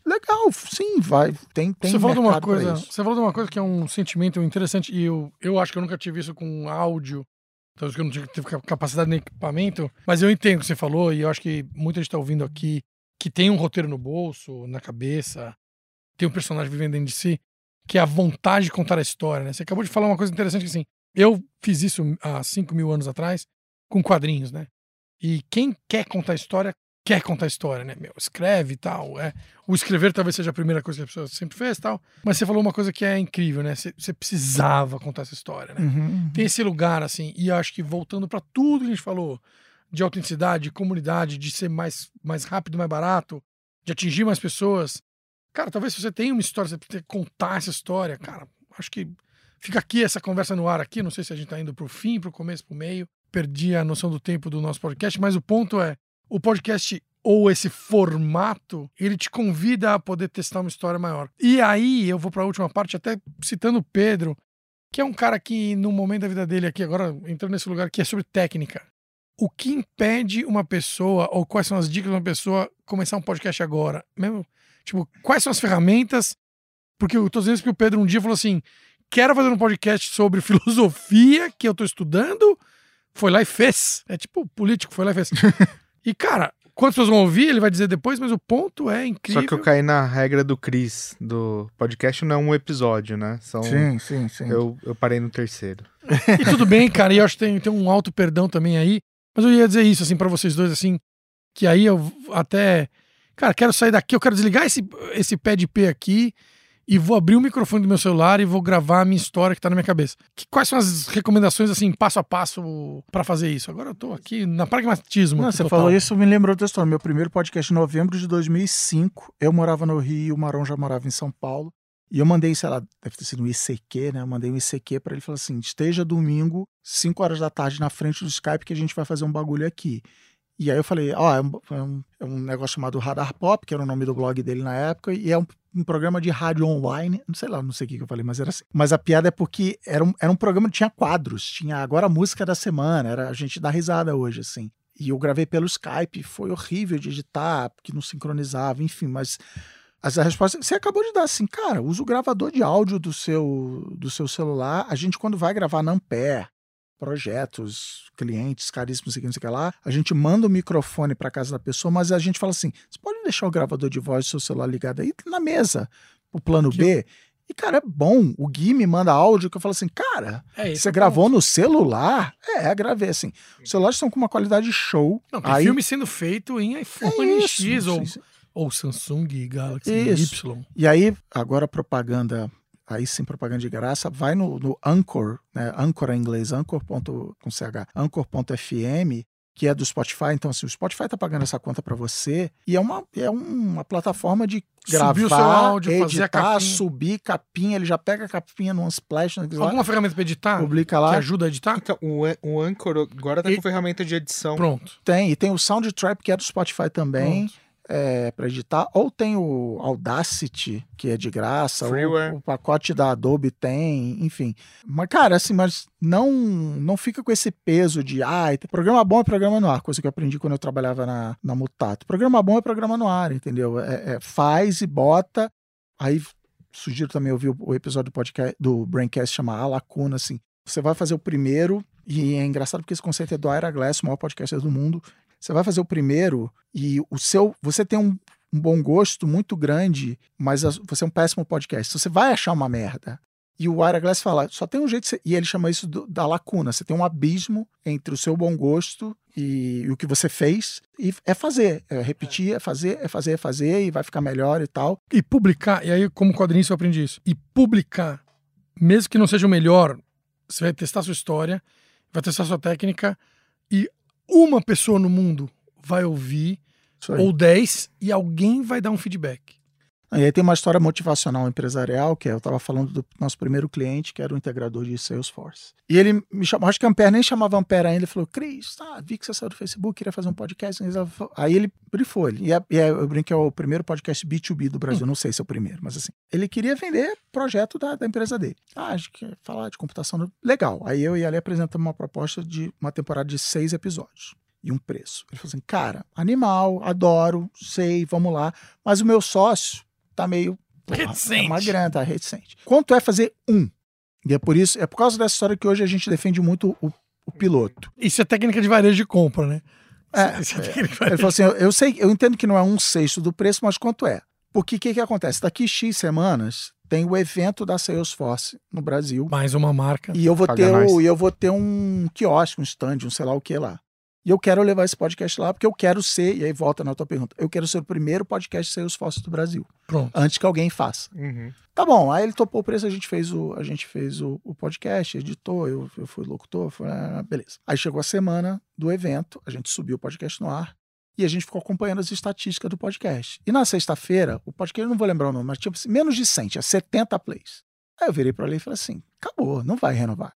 Legal, sim, vai. Tem, tem você falou de uma coisa, você falou de uma coisa que é um sentimento interessante e eu, eu acho que eu nunca tive isso com áudio. Talvez que eu não tive capacidade nem equipamento, mas eu entendo o que você falou e eu acho que muita gente está ouvindo aqui que tem um roteiro no bolso, na cabeça, tem um personagem vivendo dentro de si, que é a vontade de contar a história, né? Você acabou de falar uma coisa interessante que assim, eu fiz isso há 5 mil anos atrás com quadrinhos, né? E quem quer contar a história, quer contar a história, né? Meu, escreve e tal. É. O escrever talvez seja a primeira coisa que a pessoa sempre fez tal. Mas você falou uma coisa que é incrível, né? Você, precisava contar essa história, né? Uhum, Tem esse lugar, assim, e eu acho que voltando pra tudo que a gente falou, de autenticidade, de comunidade, de ser mais, mais rápido, mais barato, de atingir mais pessoas. Cara, talvez você tem uma história, você precisa contar essa história, cara, acho que fica aqui essa conversa no ar aqui, não sei se a gente tá indo pro fim, pro começo, pro meio. Perdi a noção do tempo do nosso podcast, mas o ponto é, o podcast ou esse formato, ele te convida a poder testar uma história maior. E aí eu vou para a última parte, até citando o Pedro, que é um cara que no momento da vida dele aqui, agora entrando nesse lugar que é sobre técnica. O que impede uma pessoa, ou quais são as dicas de uma pessoa começar um podcast agora? Mesmo, tipo, quais são as ferramentas? Porque eu tô dizendo que o Pedro um dia falou assim: quero fazer um podcast sobre filosofia que eu tô estudando. Foi lá e fez. É tipo político, foi lá e fez. e, cara, Quantas pessoas vão ouvir, ele vai dizer depois, mas o ponto é incrível. Só que eu caí na regra do Cris, do podcast não é um episódio, né? São... Sim, sim, sim. Eu, eu parei no terceiro. E tudo bem, cara, e eu acho que tem, tem um alto perdão também aí. Mas eu ia dizer isso, assim, para vocês dois, assim, que aí eu até. Cara, quero sair daqui, eu quero desligar esse, esse pé de P aqui e vou abrir o microfone do meu celular e vou gravar a minha história que tá na minha cabeça. Que, quais são as recomendações, assim, passo a passo para fazer isso? Agora eu tô aqui na pragmatismo. Não, você total. falou isso, me lembrou da história. Meu primeiro podcast em novembro de 2005. Eu morava no Rio, o Marão já morava em São Paulo. E eu mandei, sei lá, deve ter sido um ICQ, né? Eu mandei um ICQ para ele falei assim: esteja domingo, 5 horas da tarde, na frente do Skype, que a gente vai fazer um bagulho aqui. E aí eu falei, ó, oh, é, um, é, um, negócio chamado Radar Pop, que era o nome do blog dele na época, e é um, um programa de rádio online, não sei lá, não sei o que, que eu falei, mas era assim. Mas a piada é porque era um, era um programa que tinha quadros, tinha agora a música da semana, era a gente dá risada hoje, assim. E eu gravei pelo Skype, foi horrível de editar, porque não sincronizava, enfim, mas as respostas você acabou de dar assim, cara, usa o gravador de áudio do seu do seu celular. A gente quando vai gravar na Ampere, projetos, clientes caríssimos, não sei o que lá. A gente manda o microfone para casa da pessoa, mas a gente fala assim: você pode deixar o gravador de voz do seu celular ligado aí na mesa, o plano. B. E, cara, é bom. O Gui me manda áudio que eu falo assim, cara, é, você gravou ponto. no celular? É, gravei assim. Os celulares estão com uma qualidade show. Não, tem aí... filme sendo feito em iPhone é isso, X ou, ou Samsung Galaxy isso. Y. E aí, agora propaganda aí sim propaganda de graça, vai no, no Anchor, né? Anchor em inglês, anchor. com ch, anchor.fm, que é do Spotify. Então, assim, o Spotify tá pagando essa conta para você e é uma, é uma plataforma de gravar, seu áudio, editar, capinha. subir capinha. Ele já pega a capinha no Unsplash. Né, Alguma ferramenta para editar? Publica lá. Que ajuda a editar? Então, o, o Anchor agora tá e... com ferramenta de edição. Pronto. Tem. E tem o Soundtrap, que é do Spotify também. Pronto é, para editar, ou tem o Audacity, que é de graça, ou o pacote da Adobe tem, enfim. Mas, cara, assim, mas não não fica com esse peso de, ah, programa bom é programa no ar, coisa que eu aprendi quando eu trabalhava na, na Mutato. Programa bom é programa no ar, entendeu? É, é, faz e bota, aí sugiro também ouvir o, o episódio do podcast do Braincast chama A Lacuna, assim. Você vai fazer o primeiro, e é engraçado porque esse conceito é do Ira Glass, o maior podcast do mundo. Você vai fazer o primeiro e o seu. Você tem um, um bom gosto muito grande, mas você é um péssimo podcast. Você vai achar uma merda. E o Ira Glass fala, só tem um jeito, e ele chama isso do, da lacuna. Você tem um abismo entre o seu bom gosto e, e, o que você fez, e é fazer, é repetir, é fazer, é fazer, é fazer, e vai ficar melhor e tal. E publicar, e aí, como quadrinista, eu aprendi isso. E publicar, mesmo que não seja o melhor, você vai testar sua história, vai testar sua técnica, e uma pessoa no mundo vai ouvir, ou dez, e alguém vai dar um feedback. E aí tem uma história motivacional empresarial, que é, eu estava falando do nosso primeiro cliente, que era o integrador de Salesforce. E ele me chamou, acho que Ampere nem chamava Ampere ainda, ele falou, Cris, tá, vi que você saiu do Facebook, queria fazer um podcast. Aí ele brifou, ele, e, é, e é, eu brinco que é o primeiro podcast B2B do Brasil, hum. não sei se é o primeiro, mas assim, ele queria vender projeto da, da empresa dele. Ah, acho que falar de computação, legal. Aí eu e ali apresentamos uma proposta de uma temporada de seis episódios e um preço. Ele falou assim, cara, animal, adoro, sei, vamos lá, mas o meu sócio tá meio. Porra, reticente. É uma grana, tá reticente. Quanto é fazer um? E é por isso, é por causa dessa história que hoje a gente defende muito o, o piloto. Isso é técnica de varejo de compra, né? É, isso é, é ele falou assim: eu, eu, sei, eu entendo que não é um sexto do preço, mas quanto é? Porque o que, que acontece? Daqui X semanas tem o evento da Salesforce no Brasil. Mais uma marca. E eu vou ter o, e eu vou ter um quiosque, um stand, um sei lá o que lá. E eu quero levar esse podcast lá porque eu quero ser, e aí volta na tua pergunta, eu quero ser o primeiro podcast Salesforce do Brasil, Pronto. antes que alguém faça. Uhum. Tá bom, aí ele topou o preço, a gente fez o, a gente fez o, o podcast, editou, eu, eu fui locutor, foi, ah, beleza. Aí chegou a semana do evento, a gente subiu o podcast no ar e a gente ficou acompanhando as estatísticas do podcast. E na sexta-feira, o podcast, eu não vou lembrar o nome, mas tinha menos de 100, tinha 70 plays. Aí eu virei para ele e falei assim: acabou, não vai renovar.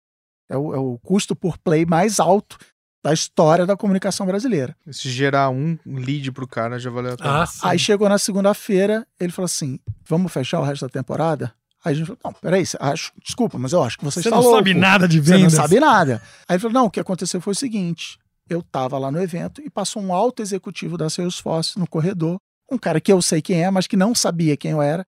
É o, é o custo por play mais alto da história da comunicação brasileira. Se gerar um lead pro cara, já valeu a pena. Ah. Aí chegou na segunda-feira, ele falou assim: vamos fechar o resto da temporada? Aí a gente falou: não, peraí, acho, desculpa, mas eu acho que você, Você está não louco. sabe nada de Você vendas. não sabe nada. Aí ele falou: não, o que aconteceu foi o seguinte: eu tava lá no evento e passou um alto executivo da Salesforce no corredor, um cara que eu sei quem é, mas que não sabia quem eu era,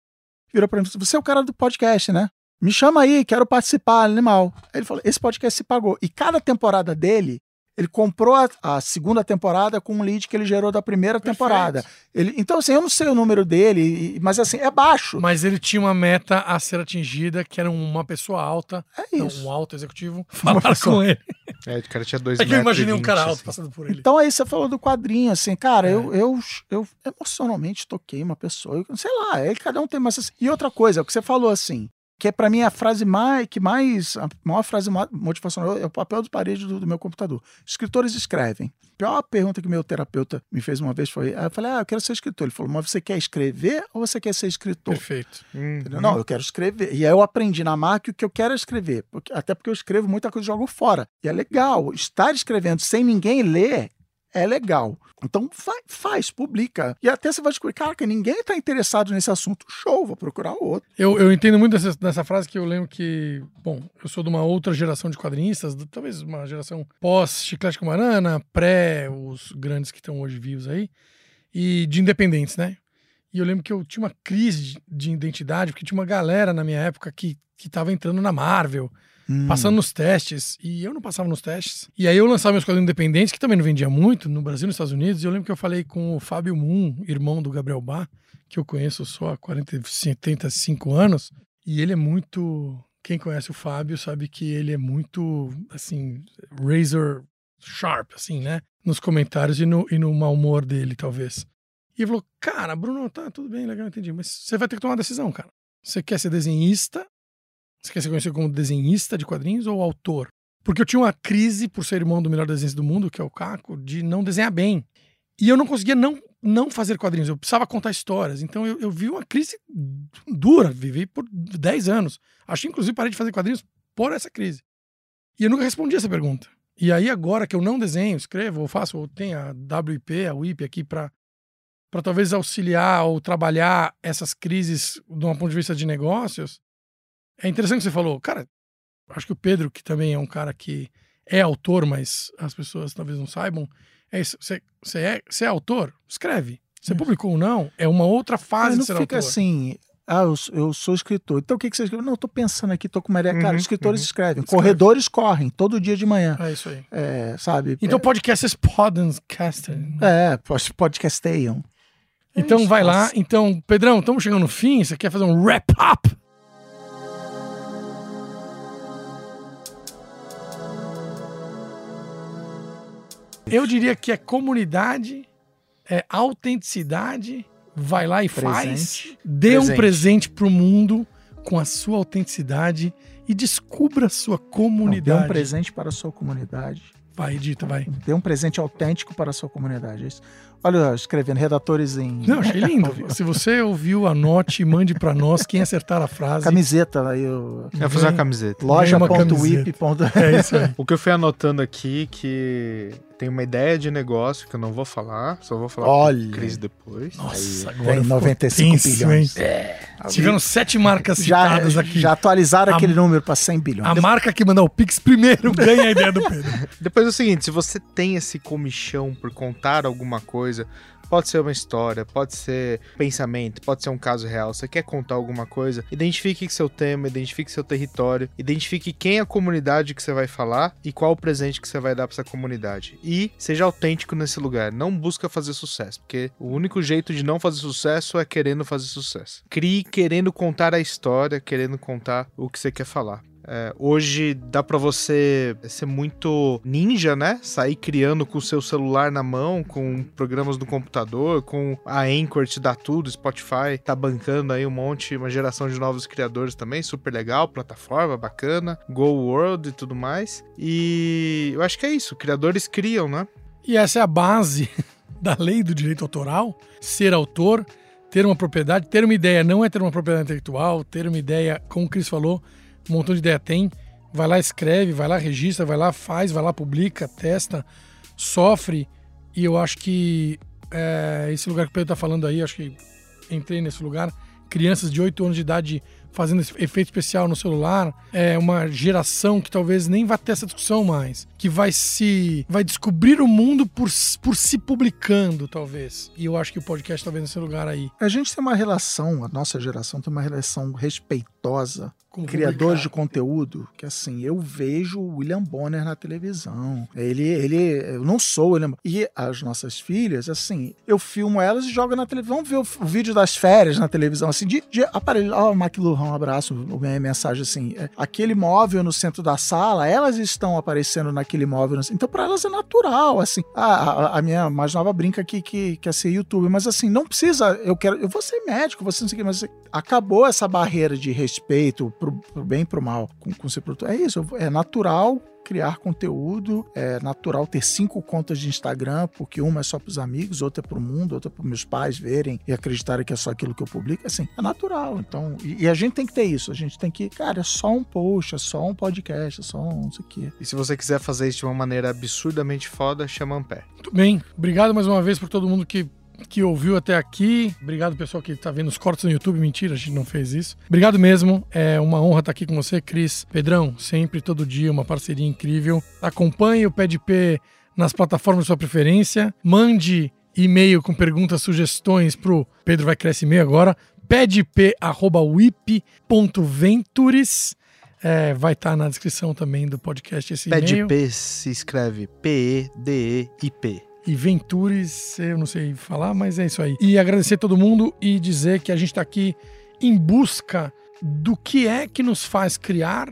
virou pra mim e falou: Você é o cara do podcast, né? Me chama aí, quero participar, animal. Aí ele falou: Esse podcast se pagou. E cada temporada dele, ele comprou a, a segunda temporada com um lead que ele gerou da primeira Perfeito. temporada. Ele, então, assim, eu não sei o número dele, e- mas assim, é baixo. Mas ele tinha uma meta a ser atingida, que era uma pessoa alta, É não, isso. um alto executivo, falar pessoa. com ele. É, o cara tinha dois É que eu imaginei um cara alto assim. passando por ele. Então aí você falou do quadrinho, assim, cara, É. eu, eu, eu emocionalmente toquei uma pessoa, eu, sei lá, é, cada um tem mais. assim. E outra coisa, o que você falou assim, que é pra mim a frase mais, que mais, a maior frase motivacional é o papel de parede do, do meu computador. Escritores escrevem. A pior pergunta que meu terapeuta me fez uma vez foi, aí eu falei, ah, eu quero ser escritor. Ele falou, mas você quer escrever ou você quer ser escritor? Perfeito. Uhum. Entendeu? Não, eu quero escrever. E aí eu aprendi na marca que o que eu quero é escrever. Porque- até porque eu escrevo muita coisa e jogo fora. E é legal. Estar escrevendo sem ninguém ler é legal. Então vai- faz, publica. E até você vai descobrir, cara, que ninguém está interessado nesse assunto. Show, vou procurar outro. Eu, eu entendo muito dessa, frase que eu lembro que, bom, eu sou de uma outra geração de quadrinistas, talvez uma geração pós-Chiclete com Banana, pré os grandes que estão hoje vivos aí, e de independentes, né? E eu lembro que eu tinha uma crise de, de identidade, porque tinha uma galera na minha época que, que tava entrando na Marvel, passando nos testes, e eu não passava nos testes. E aí eu lançava meus quadrinhos independentes, que também não vendia muito, no Brasil e nos Estados Unidos, e eu lembro que eu falei com o Fábio Moon, irmão do Gabriel Bá, que eu conheço só há 40, 75 anos, e ele é muito. Quem conhece o Fábio sabe que ele é muito, assim, razor sharp, assim, né? Nos comentários e no, e no mau humor dele, talvez. E ele falou: Cara, Bruno, tá tudo bem, legal, entendi, mas você vai ter que tomar uma decisão, cara. Você quer ser desenhista? Você quer ser conhecido como desenhista de quadrinhos ou autor? Porque eu tinha uma crise, por ser irmão do melhor desenhista do mundo, que é o Caco, de não desenhar bem. E eu não conseguia não, não fazer quadrinhos, eu precisava contar histórias. Então eu, eu vi uma crise dura, vivi por 10 anos. Acho que inclusive parei de fazer quadrinhos por essa crise. E eu nunca respondi essa pergunta. E aí agora que eu não desenho, escrevo, ou faço, ou tenho a WIP, a WIP aqui para para talvez auxiliar ou trabalhar essas crises de um ponto de vista de negócios, é interessante que você falou, cara, acho que o Pedro, que também é um cara que é autor, mas as pessoas talvez não saibam, é isso. Você, você, é, você é autor? Escreve. Você Isso. publicou ou não? É uma outra fase Mas de ser não fica autor. assim. Ah, eu, sou- eu sou escritor. Então o que, que você escreveu? Não, eu tô pensando aqui, tô com uma ideia. Cara, Uhum, escritores uhum. escrevem, Escreve. corredores correm, todo dia de manhã. É isso aí. É, sabe? Então, podcasters podcasting. É, pod- podcasteiam. É Então, vai lá. Então, Pedrão, estamos chegando no fim. Você quer fazer um wrap-up? Eu diria que é comunidade, é autenticidade, vai lá e faz. Presente. Dê um Presente. presente pro mundo com a sua autenticidade e descubra a sua Não, Dê comunidade. um presente para a sua comunidade. Vai, Edita, vai. Dê um presente autêntico para a sua comunidade. é isso. Olha, escrevendo, redatores em. Não, achei lindo. Se você ouviu, anote e mande pra nós quem acertar a frase. Camiseta, aí eu. Eu vou fazer uma camiseta. Loja.wip. É isso aí. O que eu fui anotando aqui que tem uma ideia de negócio que eu não vou falar, só vou falar Olha. com o Cris depois. Nossa, Aí- agora Tem ficou 95 tenso, bilhões. hein? Tiveram sete marcas Já, citadas aqui. já atualizaram A- aquele número para 100 bilhões. A marca que mandar o Pix primeiro ganha a ideia do Pedro. Depois é o seguinte, se você tem esse comichão por contar alguma coisa, pode ser uma história, pode ser pensamento, pode ser um caso real, você quer contar alguma coisa, identifique seu tema, identifique seu território, identifique quem é a comunidade que você vai falar e qual o presente que você vai dar para essa comunidade. E seja autêntico nesse lugar, não busca fazer sucesso, porque o único jeito de não fazer sucesso é querendo fazer sucesso. Crie querendo contar a história, querendo contar o que você quer falar. É, hoje dá para você ser muito ninja, né? Sair criando com o seu celular na mão, com programas do computador, com a Anchor te dá tudo, Spotify tá bancando aí um monte, uma geração de novos criadores também, super legal, plataforma bacana, Go World e tudo mais. E eu acho que é isso, criadores criam, né? E essa é a base da lei do direito autoral, ser autor, ter uma propriedade, ter uma ideia não é ter uma propriedade intelectual, ter uma ideia, como o Cris falou, um montão de ideia tem, vai lá, escreve, vai lá, registra, vai lá, faz, vai lá, publica, testa, sofre. E eu acho que é, esse lugar que o Pedro está falando aí, acho que entrei nesse lugar, crianças de 8 anos de idade fazendo efeito especial no celular, é uma geração que talvez nem vá ter essa discussão mais, que vai se vai descobrir o mundo por, por se publicando, talvez. E eu acho que o podcast talvez nesse lugar aí. A gente tem uma relação, a nossa geração tem uma relação respeitosa com criadores de conteúdo, que assim, eu vejo o William Bonner na televisão. Ele, ele, eu não sou o William E as nossas filhas, assim, eu filmo elas e jogo na televisão. Vamos ver o, o vídeo das férias na televisão, assim, de, de aparelho. Ó, oh, McLuhan, um abraço, minha mensagem assim. É, aquele móvel no centro da sala, elas estão aparecendo naquele móvel. Então, para elas é natural, assim. A, a, a, minha mais nova brinca aqui que quer ser YouTube, mas assim, não precisa. Eu quero, eu vou ser médico, você não sei o que, mas acabou essa barreira de respeito pro, pro bem e pro mal com, com ser produtor. É isso, é natural criar conteúdo. É natural ter cinco contas de Instagram, porque uma é só para os amigos, outra é para o mundo, outra é para meus pais verem e acreditarem que é só aquilo que eu publico. Assim, é natural. Então, e, e, a gente tem que ter isso. A gente tem que, cara, é só um post, é só um podcast, é só um não sei o quê. E se você quiser fazer isso de uma maneira absurdamente foda, chama Ampere. Muito bem. Obrigado mais uma vez por todo mundo que que ouviu até aqui. Obrigado, pessoal, que está vendo os cortes no YouTube. Mentira, a gente não fez isso. Obrigado mesmo. É uma honra estar aqui com você, Cris. Pedrão, sempre, todo dia, uma parceria incrível. Acompanhe o Pé de P nas plataformas de sua preferência. Mande e-mail com perguntas, sugestões pro Pedro vai crescer e-mail agora. pedp@wip.ventures. É, vai estar tá na descrição também do podcast esse e-mail. P se escreve P-E-D-E-I-P e Ventures, eu não sei falar, mas é isso aí. E agradecer a todo mundo e dizer que a gente está aqui em busca do que é que nos faz criar,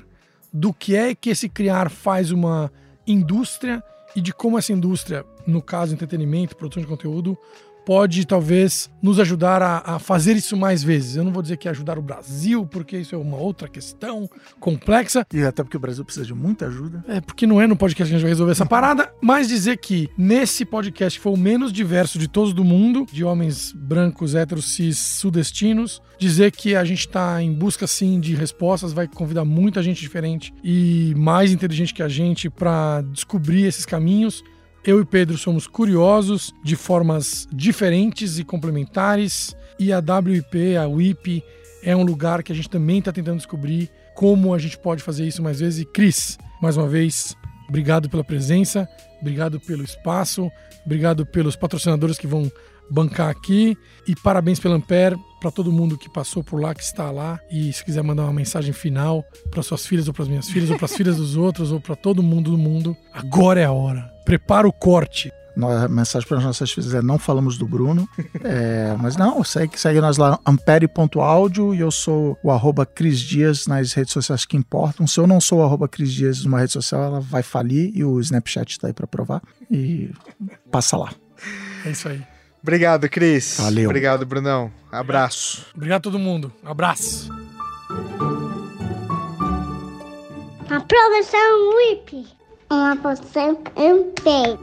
do que é que esse criar faz uma indústria e de como essa indústria, no caso entretenimento, produção de conteúdo, pode talvez nos ajudar a, a, fazer isso mais vezes. Eu não vou dizer que é ajudar o Brasil, porque isso é uma outra questão complexa. E até porque o Brasil precisa de muita ajuda. É, porque não é no podcast que a gente vai resolver essa parada, mas dizer que nesse podcast que foi o menos diverso de todos do mundo, de homens brancos, héteros, cis, sudestinos, dizer que a gente está em busca sim de respostas, vai convidar muita gente diferente e mais inteligente que a gente para descobrir esses caminhos eu e Pedro somos curiosos de formas diferentes e complementares, e a WIP, a WIP, é um lugar que a gente também está tentando descobrir como a gente pode fazer isso mais vezes. E Cris, mais uma vez, obrigado pela presença, obrigado pelo espaço, obrigado pelos patrocinadores que vão bancar aqui e parabéns pela Ampere para todo mundo que passou por lá, que está lá e se quiser mandar uma mensagem final para suas filhas ou para as minhas filhas ou para as filhas dos outros ou para todo mundo do mundo, agora é a hora. Prepara o corte. A mensagem para as nossas filhas é não falamos do Bruno. É, mas não, segue, segue nós lá, ampere.audio e eu sou o arroba Cris Dias nas redes sociais que importam. Se eu não sou o arroba Cris Dias numa rede social, ela vai falir e o Snapchat está aí para provar. E passa lá. É isso aí. Obrigado, Cris. Valeu. Obrigado, Brunão. Abraço. Obrigado a todo mundo. Abraço. A produção WIP. Uma produção MP.